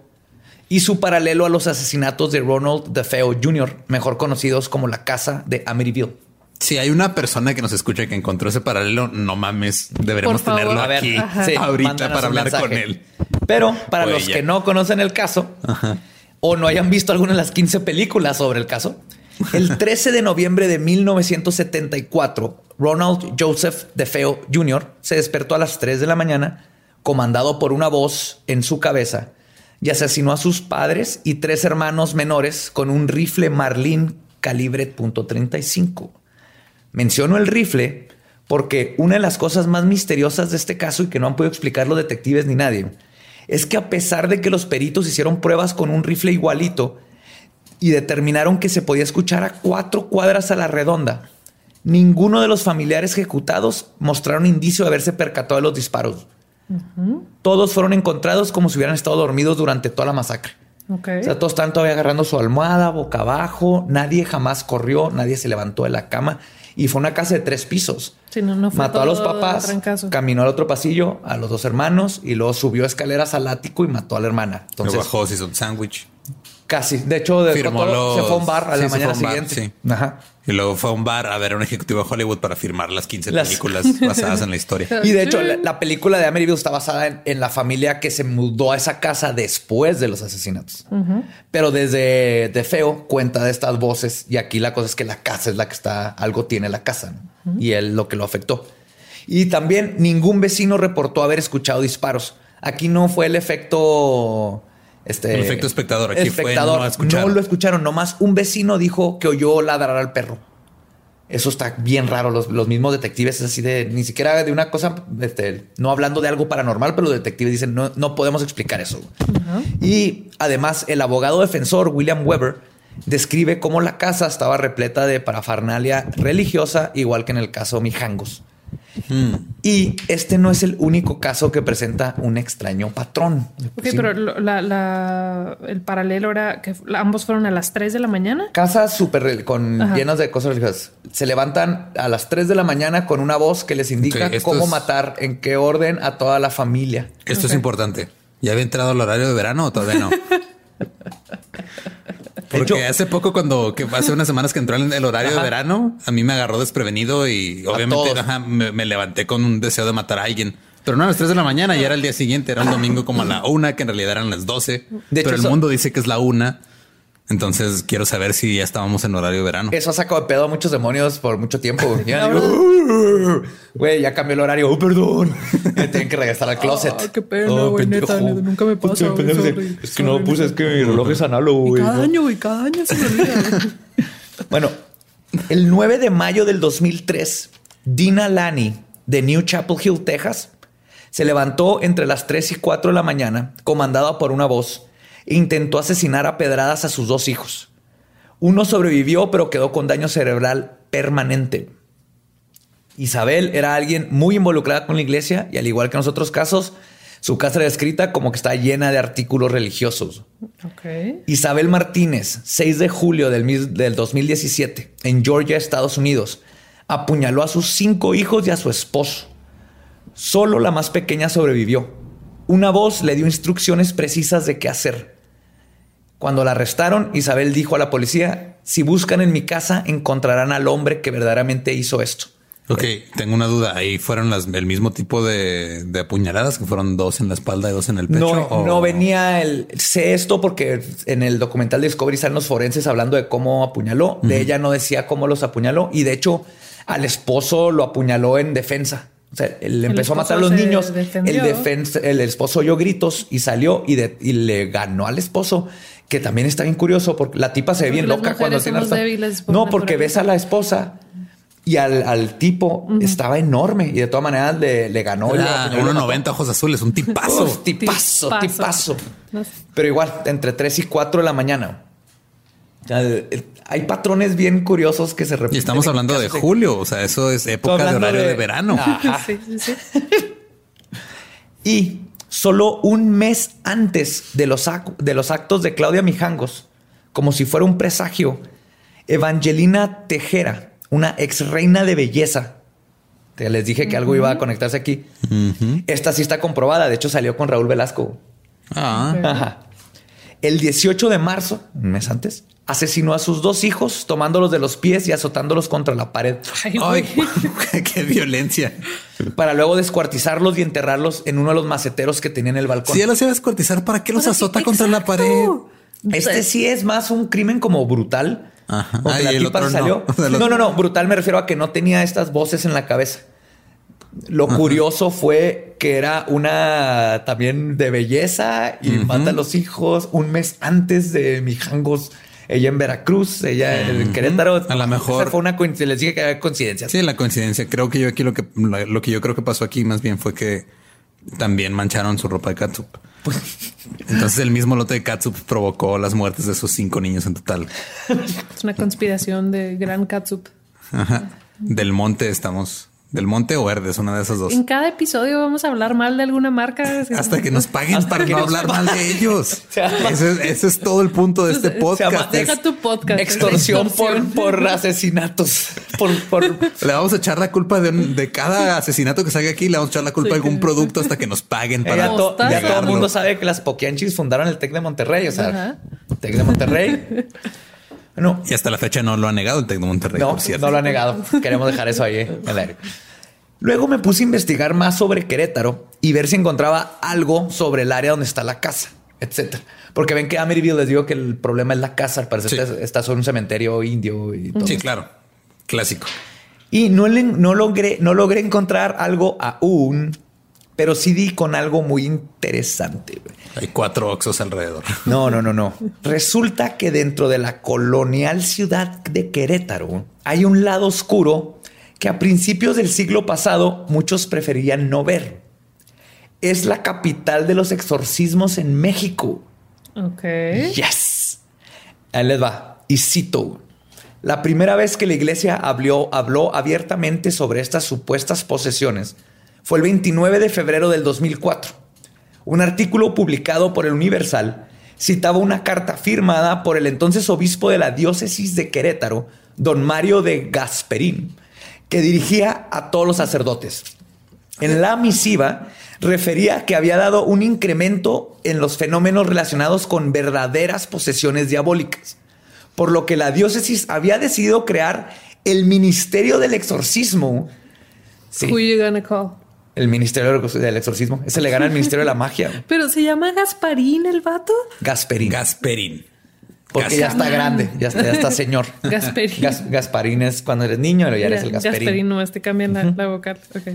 y su paralelo a los asesinatos de Ronald DeFeo Jr., mejor conocidos como la casa de Amityville. Si hay una persona que nos escucha que encontró ese paralelo, no mames, deberemos tenerlo A ver, aquí. Sí, ahorita para hablar con él. Pero para O los ella. que no conocen el caso o no hayan visto alguna de las 15 películas sobre el caso, el 13 de noviembre de 1974, Ronald Joseph DeFeo Jr. se despertó a las 3 de la mañana, comandado por una voz en su cabeza, y asesinó a sus padres y tres hermanos menores con un rifle Marlin calibre .35. Menciono el rifle porque una de las cosas más misteriosas de este caso y que no han podido explicar los detectives ni nadie es que a pesar de que los peritos hicieron pruebas con un rifle igualito y determinaron que se podía escuchar a cuatro cuadras a la redonda, ninguno de los familiares ejecutados mostraron indicio de haberse percatado de los disparos. Todos fueron encontrados como si hubieran estado dormidos durante toda la masacre. O sea, todos están todavía agarrando su almohada boca abajo. Nadie jamás corrió, nadie se levantó de la cama. Y fue una casa de tres pisos. Sí, no, no fue Mató a los papás, trancazo. caminó al otro pasillo, a los dos hermanos y luego subió escaleras al ático y mató a la hermana. Lo Entonces, bajó, se hizo un sándwich. Casi. De hecho, Firmó todo- se fue a un bar a sí, la mañana bar, siguiente. sí. Ajá. Y luego fue a un bar a ver a un ejecutivo de Hollywood para firmar las 15 Las- películas basadas en la historia. Y de hecho, la, la película de Amityville está basada en, en la familia que se mudó a esa casa después de los asesinatos. Pero desde de feo cuenta de estas voces y aquí la cosa es que la casa es la que está, algo tiene la casa ¿no? y él lo que lo afectó. Y también ningún vecino reportó haber escuchado disparos. Aquí no fue el efecto... Este, El efecto espectador. Aquí fue no escucharon. No lo escucharon. Nomás un vecino dijo que oyó ladrar al perro. Eso está bien raro. Los, los mismos detectives es así de ni siquiera de una cosa, este, no hablando de algo paranormal, pero los detectives dicen no, no podemos explicar eso. Y además, el abogado defensor William Weber describe cómo la casa estaba repleta de parafernalia religiosa, igual que en el caso Mijangos. Y este no es el único caso que presenta un extraño patrón. Ok, Sí. pero lo- la, la- el paralelo era que ambos fueron a las 3 de la mañana. Casas súper con Ajá. llenas de cosas religiosas. Se levantan a las 3 de la mañana con una voz que les indica cómo es- matar, en qué orden a toda la familia. Esto es importante. ¿Ya había entrado el horario de verano o todavía no? Porque hecho- hace poco, cuando que hace unas semanas que entró en el horario Ajá. de verano, a mí me agarró desprevenido y obviamente ajá, me, me levanté con un deseo de matar a alguien. Pero no a las 3 de la mañana y era el día siguiente, era un domingo como a la una, que en realidad eran las 12. De hecho, pero el eso- mundo dice que es la una. Entonces quiero saber si ya estábamos en horario de verano. Eso ha sacado de pedo a muchos demonios por mucho tiempo. güey. Ya digo, "Uh, güey, ya cambió el horario. Oh, perdón. Me tienen que regresar al closet. Ah, qué pena, Oh, güey, neta, nunca me pasa, sorry, Es que no lo puse, es que mi reloj es análogo, Y güey. cada ¿no? año, güey, cada año se me olvida. Bueno, el 9 de mayo del 2003, Dina Lani de New Chapel Hill, Texas, se levantó entre las 3 y 4 de la mañana, comandada por una voz, intentó asesinar a pedradas a sus dos hijos. Uno sobrevivió, pero quedó con daño cerebral permanente. Isabel era alguien muy involucrada con la iglesia y al igual que en los otros casos, su casa era descrita como que está llena de artículos religiosos. Isabel Martínez, 6 de julio del 2017, en Georgia, Estados Unidos, apuñaló a sus cinco hijos y a su esposo. Solo la más pequeña sobrevivió. Una voz le dio instrucciones precisas de qué hacer. Cuando la arrestaron, Isabel dijo a la policía, si buscan en mi casa, encontrarán al hombre que verdaderamente hizo esto. Ok, tengo una duda. Ahí fueron las, el mismo tipo de, de apuñaladas que fueron dos en la espalda y dos en el pecho. No, o- no venía el. Sé esto porque en el documental de Discovery están los forenses hablando de cómo apuñaló. De ella no decía cómo los apuñaló y de hecho al esposo lo apuñaló en defensa. O sea, él empezó a matar a los niños. defendió. El, defensa- el esposo oyó gritos y salió y, de- y le ganó al esposo, que también está bien curioso porque la tipa se ve bien las loca cuando tiene débiles por No, porque ves a la esposa y al, al tipo estaba enorme y de todas maneras le, le ganó. le mató. 1.90 ojos azules, un tipazo. Uf, tipazo, Tipazo. tipazo. No sé. Pero igual, entre 3 y 4 de la mañana. El- el- hay patrones bien curiosos que se repiten. y estamos hablando de julio. O sea, eso es época de horario de, de- verano. Ajá. Sí, sí, sí. Y solo un mes antes de los, de los actos de Claudia Mijangos, como si fuera un presagio, Evangelina Tejera, una ex reina de belleza, te les dije que algo iba a conectarse aquí. Esta sí está comprobada. De hecho, salió con Raúl Velasco. Ah, Ajá. El 18 de marzo, un mes antes, asesinó a sus dos hijos tomándolos de los pies y azotándolos contra la pared Ay, Ay, qué violencia. para luego descuartizarlos y enterrarlos en uno de los maceteros que tenía en el balcón. Si ya los iba a descuartizar, ¿para qué los sí, azota contra la pared? Este sí es más un crimen como brutal. Ajá. Porque Ah, la tipa otro se no. salió. O sea, el No, no, no. Brutal me refiero a que no tenía estas voces en la cabeza. Lo curioso fue que era una también de belleza y mata a los hijos un mes antes de Mijangos. Ella en Veracruz, ella en Querétaro. A lo mejor- Esa fue una coincidencia. Les dije que había coincidencias. Sí, la coincidencia. Creo que yo aquí lo que lo, que yo creo que pasó aquí más bien fue que también mancharon su ropa de catsup. Entonces el mismo lote de catsup provocó las muertes de esos cinco niños en total. Es una conspiración de gran catsup. Ajá. Del monte estamos. Del monte o verdes, una de esas dos. En cada episodio vamos a hablar mal de alguna marca. Hasta que nos paguen para no hablar mal de ellos. Ese, es- ese es todo el punto de este podcast. llama- es- Deja tu podcast. Extorsión, Extorsión. Por, por asesinatos. Por, por Le vamos a echar la culpa de, un- de cada asesinato que salga aquí. Le vamos a echar la culpa Sí, de algún producto hasta que nos paguen Ya, para to- ya todo el mundo sabe que las Poquianchis fundaron el Tec de Monterrey. O sea, Ajá. Tec de Monterrey. Bueno, Y hasta la fecha no lo ha negado el Tec de Monterrey, no, por cierto. no lo ha negado. Queremos dejar eso ahí en el aire. Luego me puse a investigar más sobre Querétaro y ver si encontraba algo sobre el área donde está la casa, etcétera. Porque ven que Amityville les digo que el problema es la casa. Al parecer Sí. está, está sobre un cementerio indio y todo. Sí, claro. Clásico. Y no, le- no, logré, no logré encontrar algo aún, pero sí di con algo muy interesante. Hay cuatro oxos alrededor. No, no, no, no. Resulta que dentro de la colonial ciudad de Querétaro hay un lado oscuro que a principios del siglo pasado muchos preferían no ver. Es la capital de los exorcismos en México. Ok. Yes. Ahí les va. Y cito. La primera vez que la iglesia habló, habló abiertamente sobre estas supuestas posesiones fue el 29 de febrero del 2004. Un artículo publicado por el Universal citaba una carta firmada por el entonces obispo de la diócesis de Querétaro, don Mario de Gasperín, que dirigía a todos los sacerdotes. En la misiva refería que había dado un incremento en los fenómenos relacionados con verdaderas posesiones diabólicas. por lo que la diócesis había decidido crear el Ministerio del Exorcismo. El Ministerio del Exorcismo. Ese le gana al Ministerio de la Magia. Pero se llama Gasparín el vato. Gasperín. Gasperín. Porque ya está grande, ya está, ya está señor. Gasperín. Gas- Gasparín es cuando eres niño, pero ya eres el Gasperín. Gasparín, nomás te cambian la, la vocal. Ok.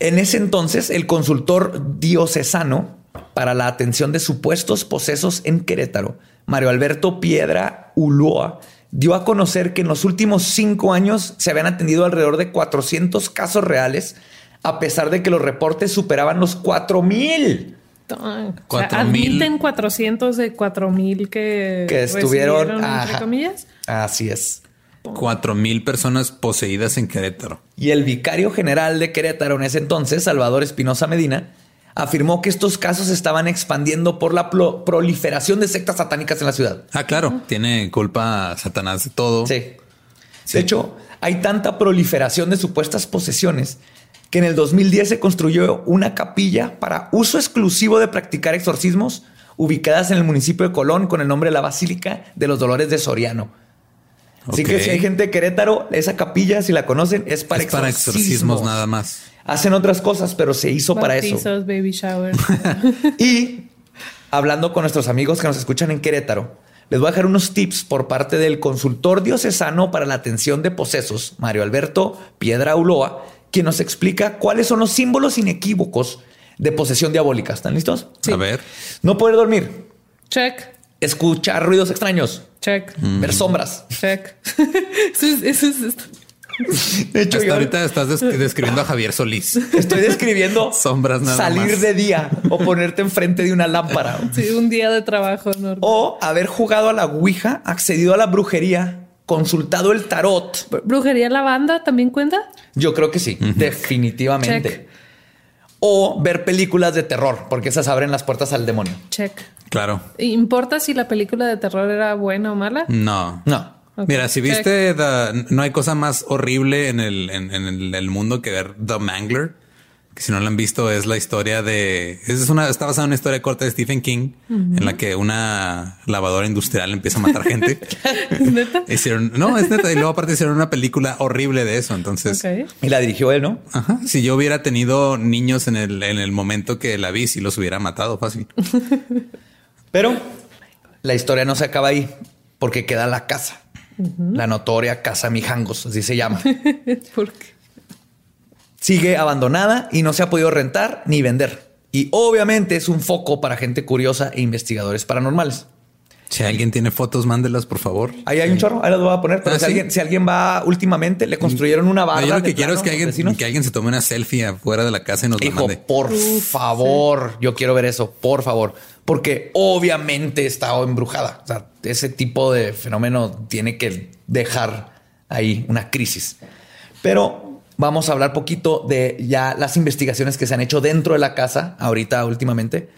En ese entonces, el consultor diocesano para la atención de supuestos posesos en Querétaro, Mario Alberto Piedra Ulloa, dio a conocer que en los últimos cinco años se habían atendido alrededor de 400 casos reales, a pesar de que los reportes superaban los 4000 Tan. O sea, Cuatro mil. admiten 400 de 4000 que, que estuvieron. entre comillas. Así es. Cuatro mil personas poseídas en Querétaro. Y el vicario general de Querétaro en ese entonces, Salvador Espinosa Medina, afirmó que estos casos se estaban expandiendo por la proliferación de sectas satánicas en la ciudad. Ah, claro. Tiene culpa Satanás de todo. Sí. Sí. De hecho, hay tanta proliferación de supuestas posesiones que en el 2010 se construyó una capilla para uso exclusivo de practicar exorcismos ubicadas en el municipio de Colón con el nombre de la Basílica de los Dolores de Soriano. Así que si hay gente de Querétaro, esa capilla, si la conocen, es para, es para exorcismos. exorcismos nada más. Hacen otras cosas, pero se hizo para eso. Baby shower. Y hablando con nuestros amigos que nos escuchan en Querétaro, les voy a dejar unos tips por parte del consultor diocesano para la atención de posesos, Mario Alberto Piedra Uloa, quien nos explica cuáles son los símbolos inequívocos de posesión diabólica. ¿Están listos? A ver. No poder dormir, check, escuchar ruidos extraños, check, ver sombras. check. eso es, eso es- De hecho, Hasta yo ahorita estás des- describiendo a Javier Solís. estoy describiendo Sombras nada salir más. de día o ponerte enfrente de una lámpara. sí, un día de trabajo normal. O haber jugado a la Ouija, accedido a la brujería, consultado el tarot. ¿Brujería la banda también cuenta? Yo creo que sí, definitivamente. Check. O ver películas de terror, porque esas abren las puertas al demonio. Check. Claro. ¿Importa si la película de terror era buena o mala? No. No. Mira, si viste, The- no hay cosa más horrible en el, en, en el, el mundo que ver The Mangler. Que si no la han visto, es la historia de. Es una, está basada en una historia corta de Stephen King, en la que una lavadora industrial empieza a matar gente. ¿Neta? hicieron, no, es neta. Y luego, aparte, hicieron una película horrible de eso. Entonces, Ok. Y la dirigió él, ¿no? ajá, si yo hubiera tenido niños en el, en el momento que la vi, si los hubiera matado fácil. Pero la historia no se acaba ahí, porque queda la casa. La notoria casa Mijangos, así se llama. ¿Por qué? Sigue abandonada y no se ha podido rentar ni vender. Y obviamente es un foco para gente curiosa e investigadores paranormales. Si alguien tiene fotos, mándelas, por favor. Ahí hay un chorro, ahí los voy a poner. Pero Ah, si, ¿sí? alguien, si alguien va últimamente, le construyeron una No, barra. yo lo que quiero es que alguien, que alguien se tome una selfie afuera de la casa y nos la Hijo, mande. por favor, yo quiero ver eso, por favor, porque obviamente está embrujada. O sea, ese tipo de fenómeno tiene que dejar ahí una crisis. Pero vamos a hablar poquito de ya las investigaciones que se han hecho dentro de la casa ahorita últimamente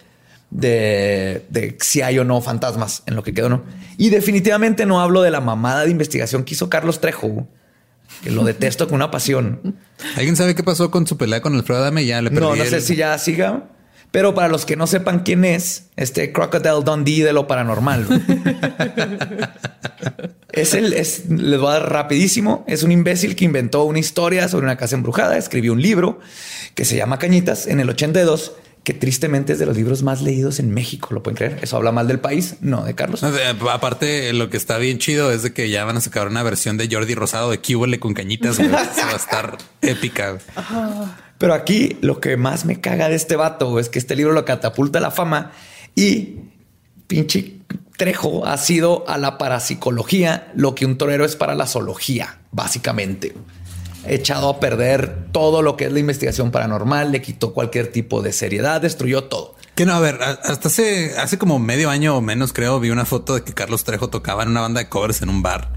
de, de si hay o no fantasmas en lo que quedó, ¿no? Y definitivamente no hablo de la mamada de investigación que hizo Carlos Trejo, que lo detesto con una pasión. ¿Alguien sabe qué pasó con su pelea con Alfredo Adame? Ya le perdí. No, no sé el- si ya siga. Pero para los que no sepan quién es, este Crocodile Dundee de lo paranormal. es el, es, les voy a dar rapidísimo. Es un imbécil que inventó una historia sobre una casa embrujada. Escribió un libro que se llama Cañitas en el 82, que tristemente es de los libros más leídos en México. ¿Lo pueden creer? Eso habla mal del país, no de Carlos. Aparte, lo que está bien chido es de que ya van a sacar una versión de Jordi Rosado de Cúbole con cañitas. güey. Va a estar épica. güey. Pero aquí lo que más me caga de este vato es que este libro lo catapulta a la fama y pinche Trejo ha sido a la parapsicología lo que un torero es para la zoología, básicamente. Echado a perder todo lo que es la investigación paranormal, le quitó cualquier tipo de seriedad, destruyó todo. Que no, a ver, hasta hace, hace como medio año o menos, creo, vi una foto de que Carlos Trejo tocaba en una banda de covers en un bar.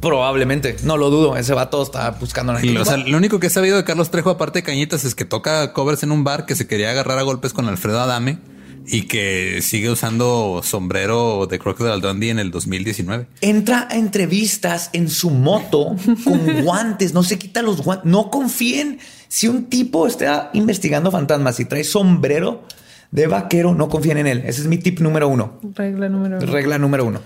Probablemente, no lo dudo, ese vato está buscando Y, o sea, lo único que he sabido de Carlos Trejo, aparte de Cañitas, es que toca covers en un bar que se quería agarrar a golpes con Alfredo Adame y que sigue usando sombrero de Crocodile Dundee en el 2019. entra a entrevistas en su moto con guantes, no se quita los guantes. No confíen si un tipo está investigando fantasmas y trae sombrero de vaquero, no confíen en él. Ese es mi tip número uno. Regla número uno. Regla número uno.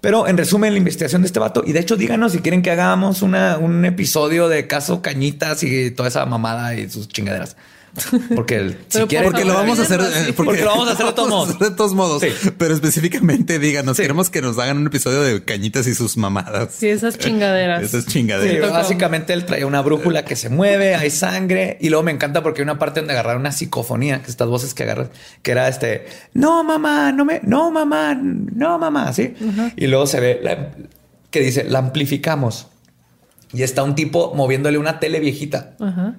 Pero en resumen, la investigación de este vato, y de hecho, díganos si quieren que hagamos una, un episodio de caso Cañitas y toda esa mamada y sus chingaderas. Porque el, si quieren, Porque lo vamos a hacer, eh, Porque lo vamos a hacer de todos modos. de todos modos. Sí. Pero específicamente díganos, Sí. queremos que nos hagan un episodio de cañitas y sus mamadas. Sí, esas chingaderas. Esas chingaderas. básicamente él traía una brújula que se mueve, hay sangre y luego me encanta porque hay una parte donde agarrar una psicofonía, que estas voces que agarras, que era este, no mamá, no me, no mamá, no mamá, sí. Y luego se ve la- que dice, la amplificamos y está un tipo moviéndole una tele viejita Ajá.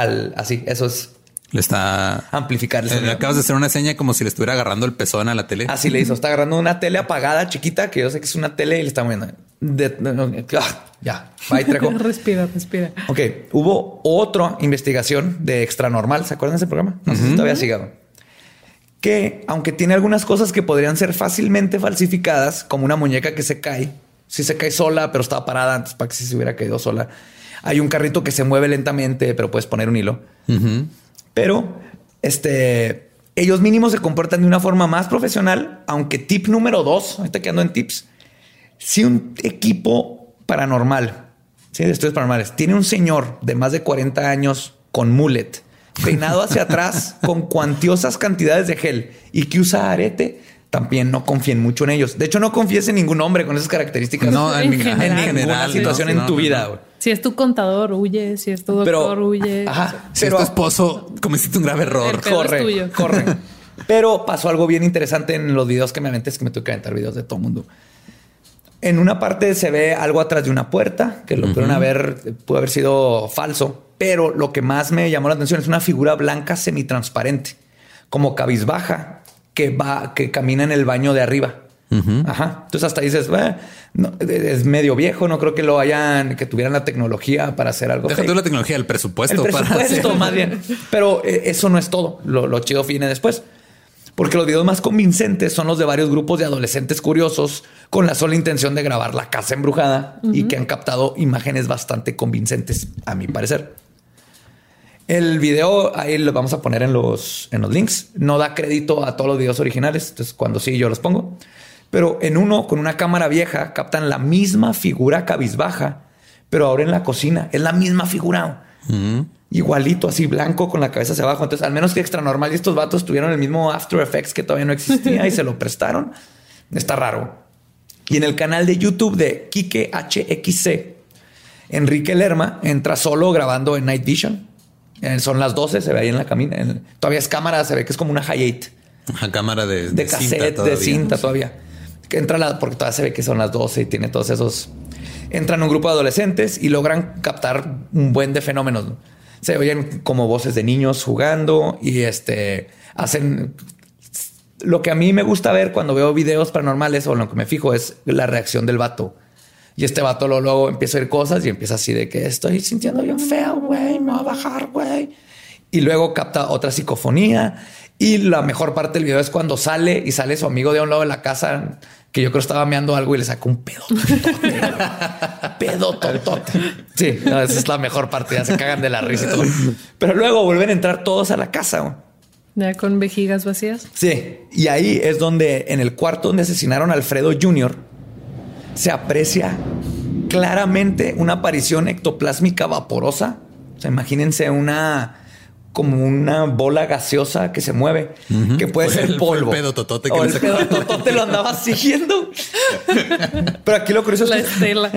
Al así. Eso es Le está. amplificar el eh, sonido. acabas de hacer una seña como si le estuviera agarrando el pezón a la tele. Así le hizo. Está agarrando una tele apagada, chiquita, que yo sé que es una tele y le está moviendo. De- no, no, ah, ya, va y trejo. respira, respira. Ok, hubo otra investigación de Extra Normal. ¿Se acuerdan de ese programa? No sé si todavía siga. Que aunque tiene algunas cosas que podrían ser fácilmente falsificadas, como una muñeca que se cae, si se cae sola, pero estaba parada antes para que si se hubiera caído sola. Hay un carrito que se mueve lentamente, pero puedes poner un hilo. Pero este, ellos mínimos se comportan de una forma más profesional, aunque tip número dos, ahorita que ando en tips, si un equipo paranormal, sí, de estudios paranormales, tiene un señor de más de 40 años con mullet, peinado hacia atrás con cuantiosas cantidades de gel y que usa arete, también no confíen mucho en ellos. De hecho, no confíes en ningún hombre con esas características. No, en, En en general. en ninguna general, situación no, en tu no, vida. no. Si es tu contador, huye. Si es tu doctor, huye. ajá, Si es tu esposo, cometiste un grave error. El pedo es corre, tuyo. corre. Pero pasó algo bien interesante en los videos que me aventé, es que me tuve que aventar videos de todo el mundo. En una parte se ve algo atrás de una puerta, que lo pudieron haber, pudo haber sido falso, pero lo que más me llamó la atención es una figura blanca semitransparente, como cabizbaja, que va, que camina en el baño de arriba. Ajá. Entonces hasta dices, "Eh, no, es medio viejo, no creo que lo hayan, que tuvieran la tecnología para hacer algo. Deja fake". la tecnología, el presupuesto. El para presupuesto, hacer- más bien. Pero eh, eso no es todo. Lo, lo chido viene después. Porque los videos más convincentes son los de varios grupos de adolescentes curiosos con la sola intención de grabar la casa embrujada y que han captado imágenes bastante convincentes, a mi parecer. El video ahí lo vamos a poner en los, en los links. No da crédito a todos los videos originales. Entonces, cuando sí, yo los pongo. Pero en uno, con una cámara vieja, captan la misma figura cabizbaja, pero ahora en la cocina. Es la misma figura. Igualito, así blanco con la cabeza hacia abajo. Entonces, al menos que extra normal y estos vatos tuvieron el mismo After Effects que todavía no existía y se lo prestaron. Está raro. Y en el canal de YouTube de Kike HXC, Enrique Lerma entra solo grabando en Night Vision. Eh, son las 12, se ve ahí en la camina. En- todavía es cámara, se ve que es como una Hi8 Una cámara de, de, cinta cassette, de todavía. cinta todavía. Que entra la, porque todavía se ve que son las 12 y tiene todos esos. Entran un grupo de adolescentes y logran captar un buen de fenómenos. ¿no? Se oyen como voces de niños jugando y este hacen. Lo que a mí me gusta ver cuando veo videos paranormales o lo que me fijo es la reacción del vato. Y este vato luego, luego empieza a oír cosas y empieza así de que estoy sintiendo bien feo, güey, me va a bajar, güey. Y luego capta otra psicofonía. Y la mejor parte del video es cuando sale y sale su amigo de un lado de la casa que yo creo estaba meando algo y le saca un pedo. totote, pedo totote. Sí, no, esa es la mejor parte. Ya se cagan de la risa y todo. Pero luego vuelven a entrar todos a la casa. Ya con vejigas vacías. Sí, y ahí es donde en el cuarto donde asesinaron a Alfredo Jr. se aprecia claramente una aparición ectoplásmica vaporosa. O sea, imagínense una como una bola gaseosa que se mueve, que puede ser el- fue el polvo. pedo totote que o el pedo totote lo andaba siguiendo. Pero aquí lo curioso es La que estela.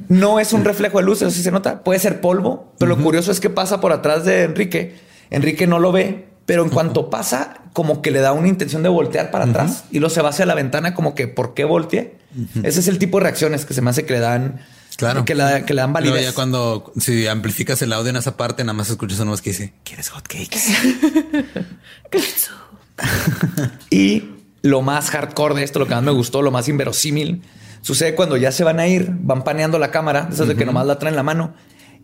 no es un reflejo de luz, eso sí se nota. Puede ser polvo, pero lo curioso es que pasa por atrás de Enrique. Enrique no lo ve, pero en cuanto pasa, como que le da una intención de voltear para atrás y luego se va hacia la ventana, como que ¿por qué volteé? Ese es el tipo de reacciones que se me hace que le dan, Claro. que, la- que le dan validez. ya cuando si amplificas el audio en esa parte, nada más escuchas una voz que dice, ¿quieres hotcakes? Y lo más hardcore de esto, lo que más me gustó, lo más inverosímil, sucede cuando ya se van a ir, van paneando la cámara, esas de que nomás la traen en la mano,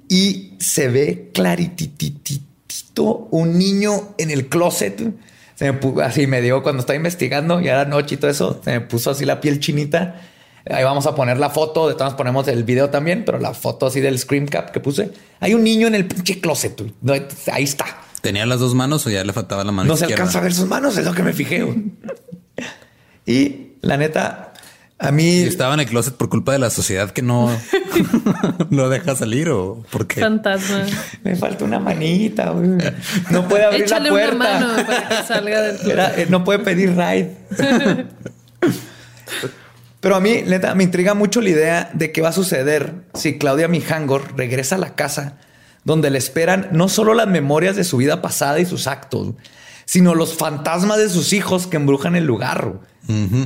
y se ve claritititito un niño en el closet. Se me pu- así me dio cuando estaba investigando, ya era noche y todo eso, se me puso así la piel chinita. Ahí vamos a poner la foto, de todas ponemos el video también, pero la foto así del screen cap que puse. Hay un niño en el pinche closet. ahí está. ¿Tenía las dos manos o ya le faltaba la mano No se alcanza a ver sus manos, es lo que me fijé. y la neta, a mí ¿Y estaba en el closet por culpa de la sociedad que no lo deja salir o porque Fantasma. me falta una manita. güey. No puede abrir Échale la una puerta. mano para que salga del. Era- eh, no puede pedir ride. Pero a mí, neta, me intriga mucho la idea de qué va a suceder si Claudia Mijangor regresa a la casa donde le esperan no solo las memorias de su vida pasada y sus actos, sino los fantasmas de sus hijos que embrujan el lugar.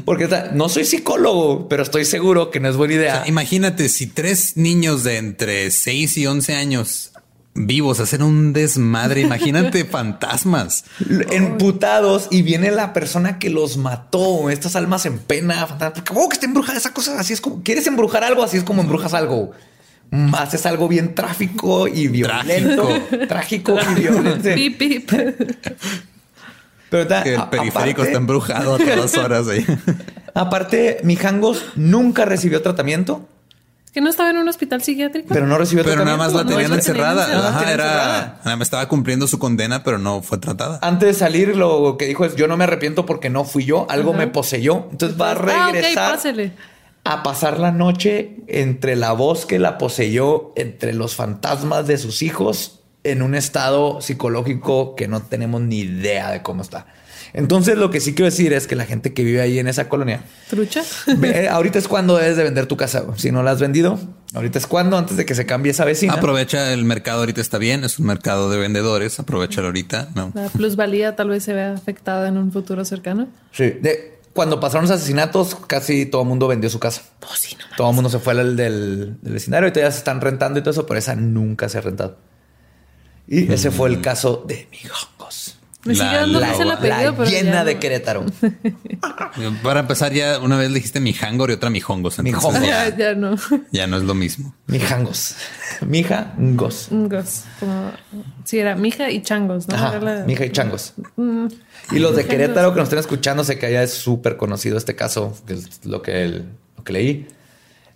Porque o no soy psicólogo, pero estoy seguro que no es buena O idea. sea, imagínate si tres niños de entre 6 y 11 años vivos hacen un desmadre. Imagínate fantasmas. emputados y viene la persona que los mató, estas almas en pena, fantasma, porque oh, que está embrujada esa cosa, así es como quieres embrujar algo, así es como embrujas algo. Haces algo bien tráfico y violento, trágico, y violento. Pip, pip. Pero ta- Que el periférico aparte- está embrujado a todas horas ahí. Aparte, Mijangos nunca recibió tratamiento, Que no estaba en un hospital psiquiátrico. pero no recibió Pero nada más la tenían encerrada. Ajá, Tenían era, encerrada. nada más estaba cumpliendo su condena, pero no fue tratada. Antes de salir, lo que dijo es: Yo no me arrepiento porque no fui yo, algo me poseyó. Entonces va a Ah, regresar. a pasar la noche entre la voz que la poseyó, entre los fantasmas de sus hijos, en un estado psicológico que no tenemos ni idea de cómo está. Entonces, lo que sí quiero decir es que la gente que vive ahí en esa colonia, Trucha. ve- ahorita es cuando debes de vender tu casa. Si no la has vendido, ahorita es cuando, antes de que se cambie esa vecina. Aprovecha el mercado ahorita está bien, es un mercado de vendedores, aprovechalo ahorita. No. La plusvalía tal vez se vea afectada en un futuro cercano. Sí. De- cuando pasaron los asesinatos, casi todo el mundo vendió su casa. todo el mundo se fue al del, del vecindario y todavía se están rentando y todo eso, pero esa nunca se ha rentado. Y ese fue el caso de Mijongos. Me La- sigue dando la- risa el La apellido, pero llena ya de. Querétaro. Para empezar, ya una vez dijiste mijangor y otra mijongos. entonces Mijongos. Ya, Ya, ya no. ya no es lo mismo. Mijangos. Mijangos. Ngos. Como, sí, era mija y changos, ¿no? Ajá, Era la- mija y changos. Mm, Y los de. Querétaro que nos estén escuchando, sé que allá es súper conocido este caso, que es lo que, el- lo que leí.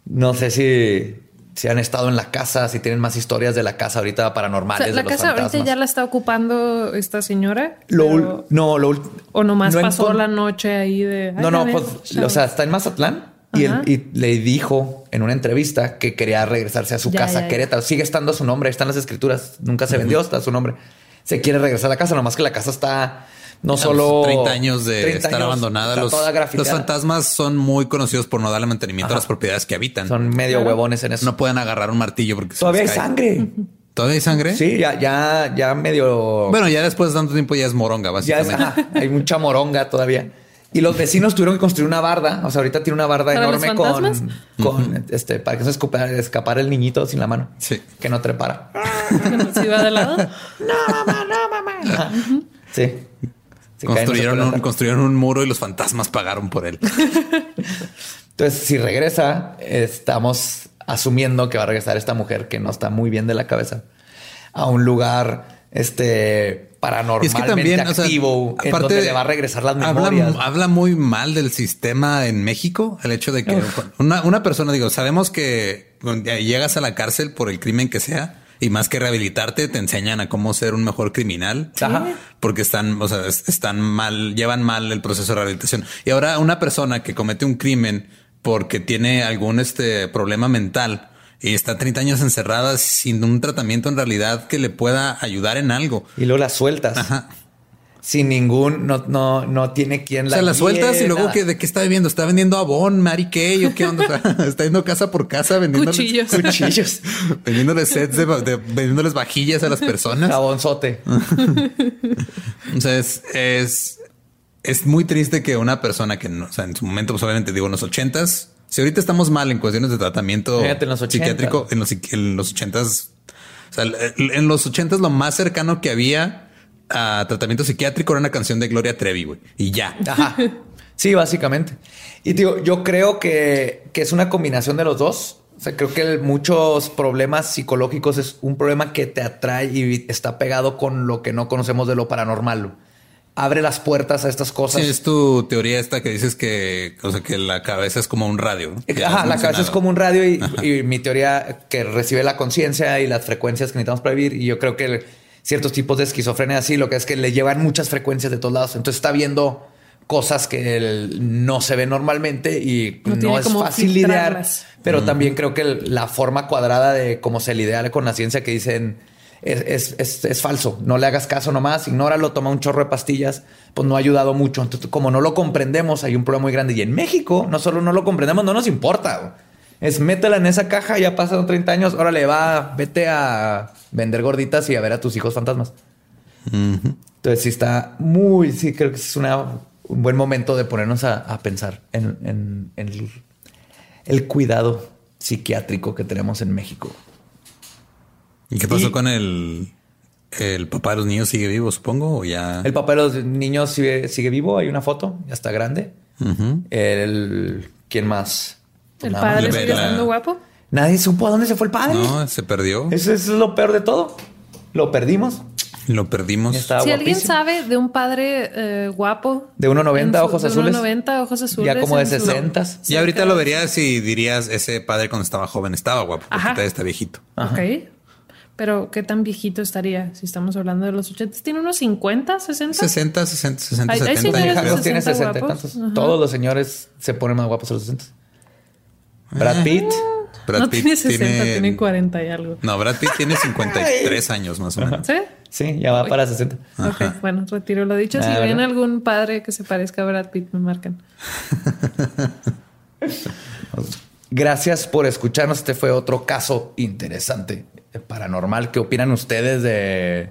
No sé si, si han estado en la casa, si tienen más historias de la casa ahorita O paranormales. de la los casa ahorita ya la está ocupando esta señora. Lo pero- no, lo o nomás no pasó la noche ahí de. No, no, a pues, o sea, está en Mazatlán y, él- y le dijo en una entrevista que quería regresarse a su Ya, casa, ya, ya. Querétaro. Sigue estando su nombre, ahí están las escrituras. Nunca se vendió, está su nombre. Se quiere regresar a la casa, nomás que la casa está no solo 30 años de 30 estar años, abandonada. Los, los fantasmas son muy conocidos por no darle mantenimiento a las propiedades que habitan. Son medio Claro. huevones en eso. no pueden agarrar un martillo porque Todavía hay cae. sangre. ¿Todavía hay sangre? Sí, ya, ya, ya medio. Bueno, ya después de tanto tiempo ya es moronga, ya es, básicamente. hay mucha moronga todavía. Y los vecinos tuvieron que construir una barda. O sea, ahorita tiene una barda ¿Para enorme los con, con este, para que no se escapa- escapar el niñito sin la mano. Sí. Que no trepara. Se iba de lado. Ajá. Sí. Sí, Construyeron cae en un, esa construyeron un muro y los fantasmas pagaron por él. Entonces, si regresa, estamos asumiendo que va a regresar esta mujer que no está muy bien de la cabeza a un lugar este paranormalmente es que también, o sea, activo en donde le va a regresar las habla- memorias. Habla, muy mal del sistema en México. El hecho de que una, una persona, digo, sabemos que llegas a la cárcel por el crimen que sea y más que rehabilitarte, te enseñan a cómo ser un mejor criminal. Ajá. Porque están, o sea, es- están mal, llevan mal el proceso de rehabilitación. Y ahora una persona que comete un crimen porque tiene algún este problema mental y está 30 años encerrada sin un tratamiento en realidad que le pueda ayudar en algo. Y luego las sueltas. Ajá. Sin ningún, no, no, no tiene quien O la sea, la guíe, sueltas y luego nada. que de qué está viviendo, está vendiendo Avon, Mary Kay o qué onda, O sea, está yendo casa por casa vendiendo Cuchillos. Cuchillos. vendiéndoles sets de, de- vendiéndoles vajillas a las personas. Jabonzote. O sea, es, es, es muy triste que una persona que no, o sea, en su momento, pues obviamente digo en los ochentas, si ahorita estamos mal en cuestiones de tratamiento Fíjate, en los ochentas. psiquiátrico, en los, en los ochentas, o sea, en los ochentas lo más cercano que había a tratamiento psiquiátrico era una canción de Gloria Trevi, güey, y ya. Ajá. Sí, básicamente. Y digo, yo creo que, que es una combinación de los dos. O sea, creo que el- muchos problemas psicológicos es un problema que te atrae y está pegado con lo que no conocemos de lo paranormal. Abre las puertas a estas cosas. Sí, es tu teoría esta que dices que, o sea, que la cabeza es como un radio. Ajá, la cabeza es como un radio y, y mi teoría que recibe la conciencia y las frecuencias que necesitamos para vivir. Y yo creo que el- ciertos tipos de esquizofrenia así, lo que es que le llevan muchas frecuencias de todos lados. Entonces está viendo cosas que él no se ven normalmente y No es fácil lidiar. Pero también creo que el- la forma cuadrada de cómo se lidia con la ciencia que dicen es, es- es- es falso. No le hagas caso nomás, ignóralo, toma un chorro de pastillas. Pues no ha ayudado mucho. Entonces, como no lo comprendemos, hay un problema muy grande. Y en México, no solo no lo comprendemos, no nos importa. Es métela en esa caja, ya pasaron 30 años, órale, va, vete a vender gorditas y a ver a tus hijos fantasmas. Entonces sí está muy, sí, creo que es una, un buen momento de ponernos a, a pensar en, en- en el, el cuidado psiquiátrico que tenemos en México. ¿Y qué pasó Y- con el, el papá de los niños? ¿Sigue vivo, supongo? ¿O ya? El papá de los niños sigue, sigue vivo, hay una foto, ya está grande. El, ¿quién más? Pues ¿El padre sigue la- estando guapo? Nadie supo a dónde se fue el padre. No, se perdió. Eso, eso es lo peor de todo. Lo perdimos. Lo perdimos. Estaba si alguien sabe de un padre eh, guapo. De 1.90, en su- ojos de azules. 1.90, ojos azules. Ya como de en su- 60. Y ahorita lo verías y dirías, ese padre cuando estaba joven estaba guapo, porque Ajá. todavía está viejito. Ok. Pero qué tan viejito estaría si estamos hablando de los 80. ¿Tiene unos 50, 60? 60, 60, 60, Hay- hay 70. señores yo de creo. Carlos tiene 60 60 y guapos. tantos. Ajá. Todos los señores se ponen más guapos a los 60. Brad Pitt. Brad no Pitt tiene 60, tiene... 40 y algo. No, Brad Pitt tiene 53 años más o menos. ¿Sí? Sí, ya va para 60. Ok, bueno, retiro lo dicho. Si Ah, ven algún padre que se parezca a Brad Pitt, me marcan. Gracias por escucharnos. Este fue otro caso interesante eh, paranormal. ¿Qué opinan ustedes de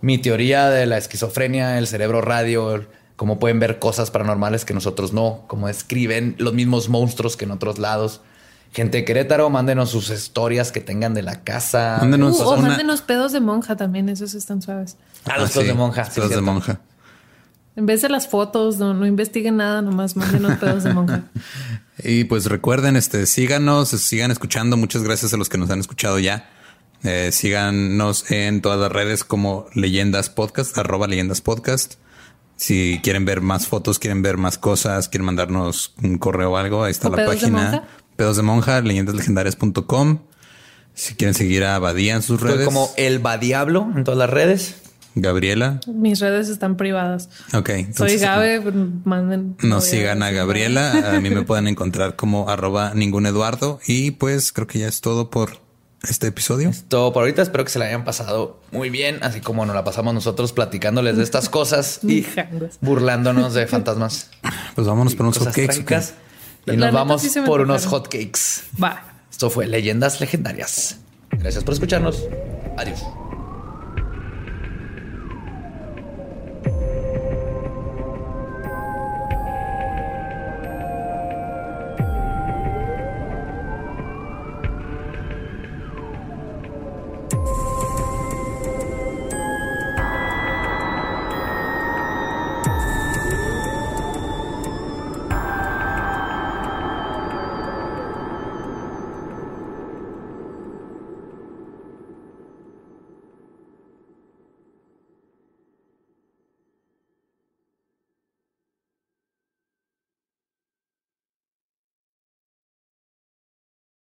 mi teoría de la esquizofrenia, el cerebro radio? Cómo pueden ver cosas paranormales que nosotros no, cómo escriben los mismos monstruos que en otros lados. Gente de Querétaro, mándenos sus historias que tengan de la casa. Mándenos Uh, o una- mándenos pedos de monja también, esos están suaves. Ah, los Ah, pedos sí, de monja. los sí, pedos de monja. En vez de las fotos, no, no investiguen nada, nomás mándenos pedos de monja. Y pues recuerden, este, síganos, sigan escuchando. Muchas gracias a los que nos han escuchado ya. Eh, síganos en todas las redes como Leyendas Podcast, arroba Leyendas Podcast. Si quieren ver más fotos, quieren ver más cosas, quieren mandarnos un correo o algo, ahí está ¿O la pedos de página. Pedos de monja, leyendaslegendarias.com. Si quieren seguir a Badía en sus Estoy redes. como el Badiablo en todas las redes. Gabriela. Mis redes están privadas. Ok. Soy entonces, Gabe, manden. No sigan a Gabriela. A mí me pueden encontrar como arroba ningún Eduardo. Y pues creo que ya es todo por este episodio. Todo por ahorita. Espero que se la hayan pasado muy bien, así como nos la pasamos nosotros platicándoles de estas cosas y burlándonos de fantasmas. Pues vámonos por unos hotcakes. Y nos vamos sí por unos hotcakes. Va. Esto fue Leyendas Legendarias. Gracias por escucharnos. Adiós.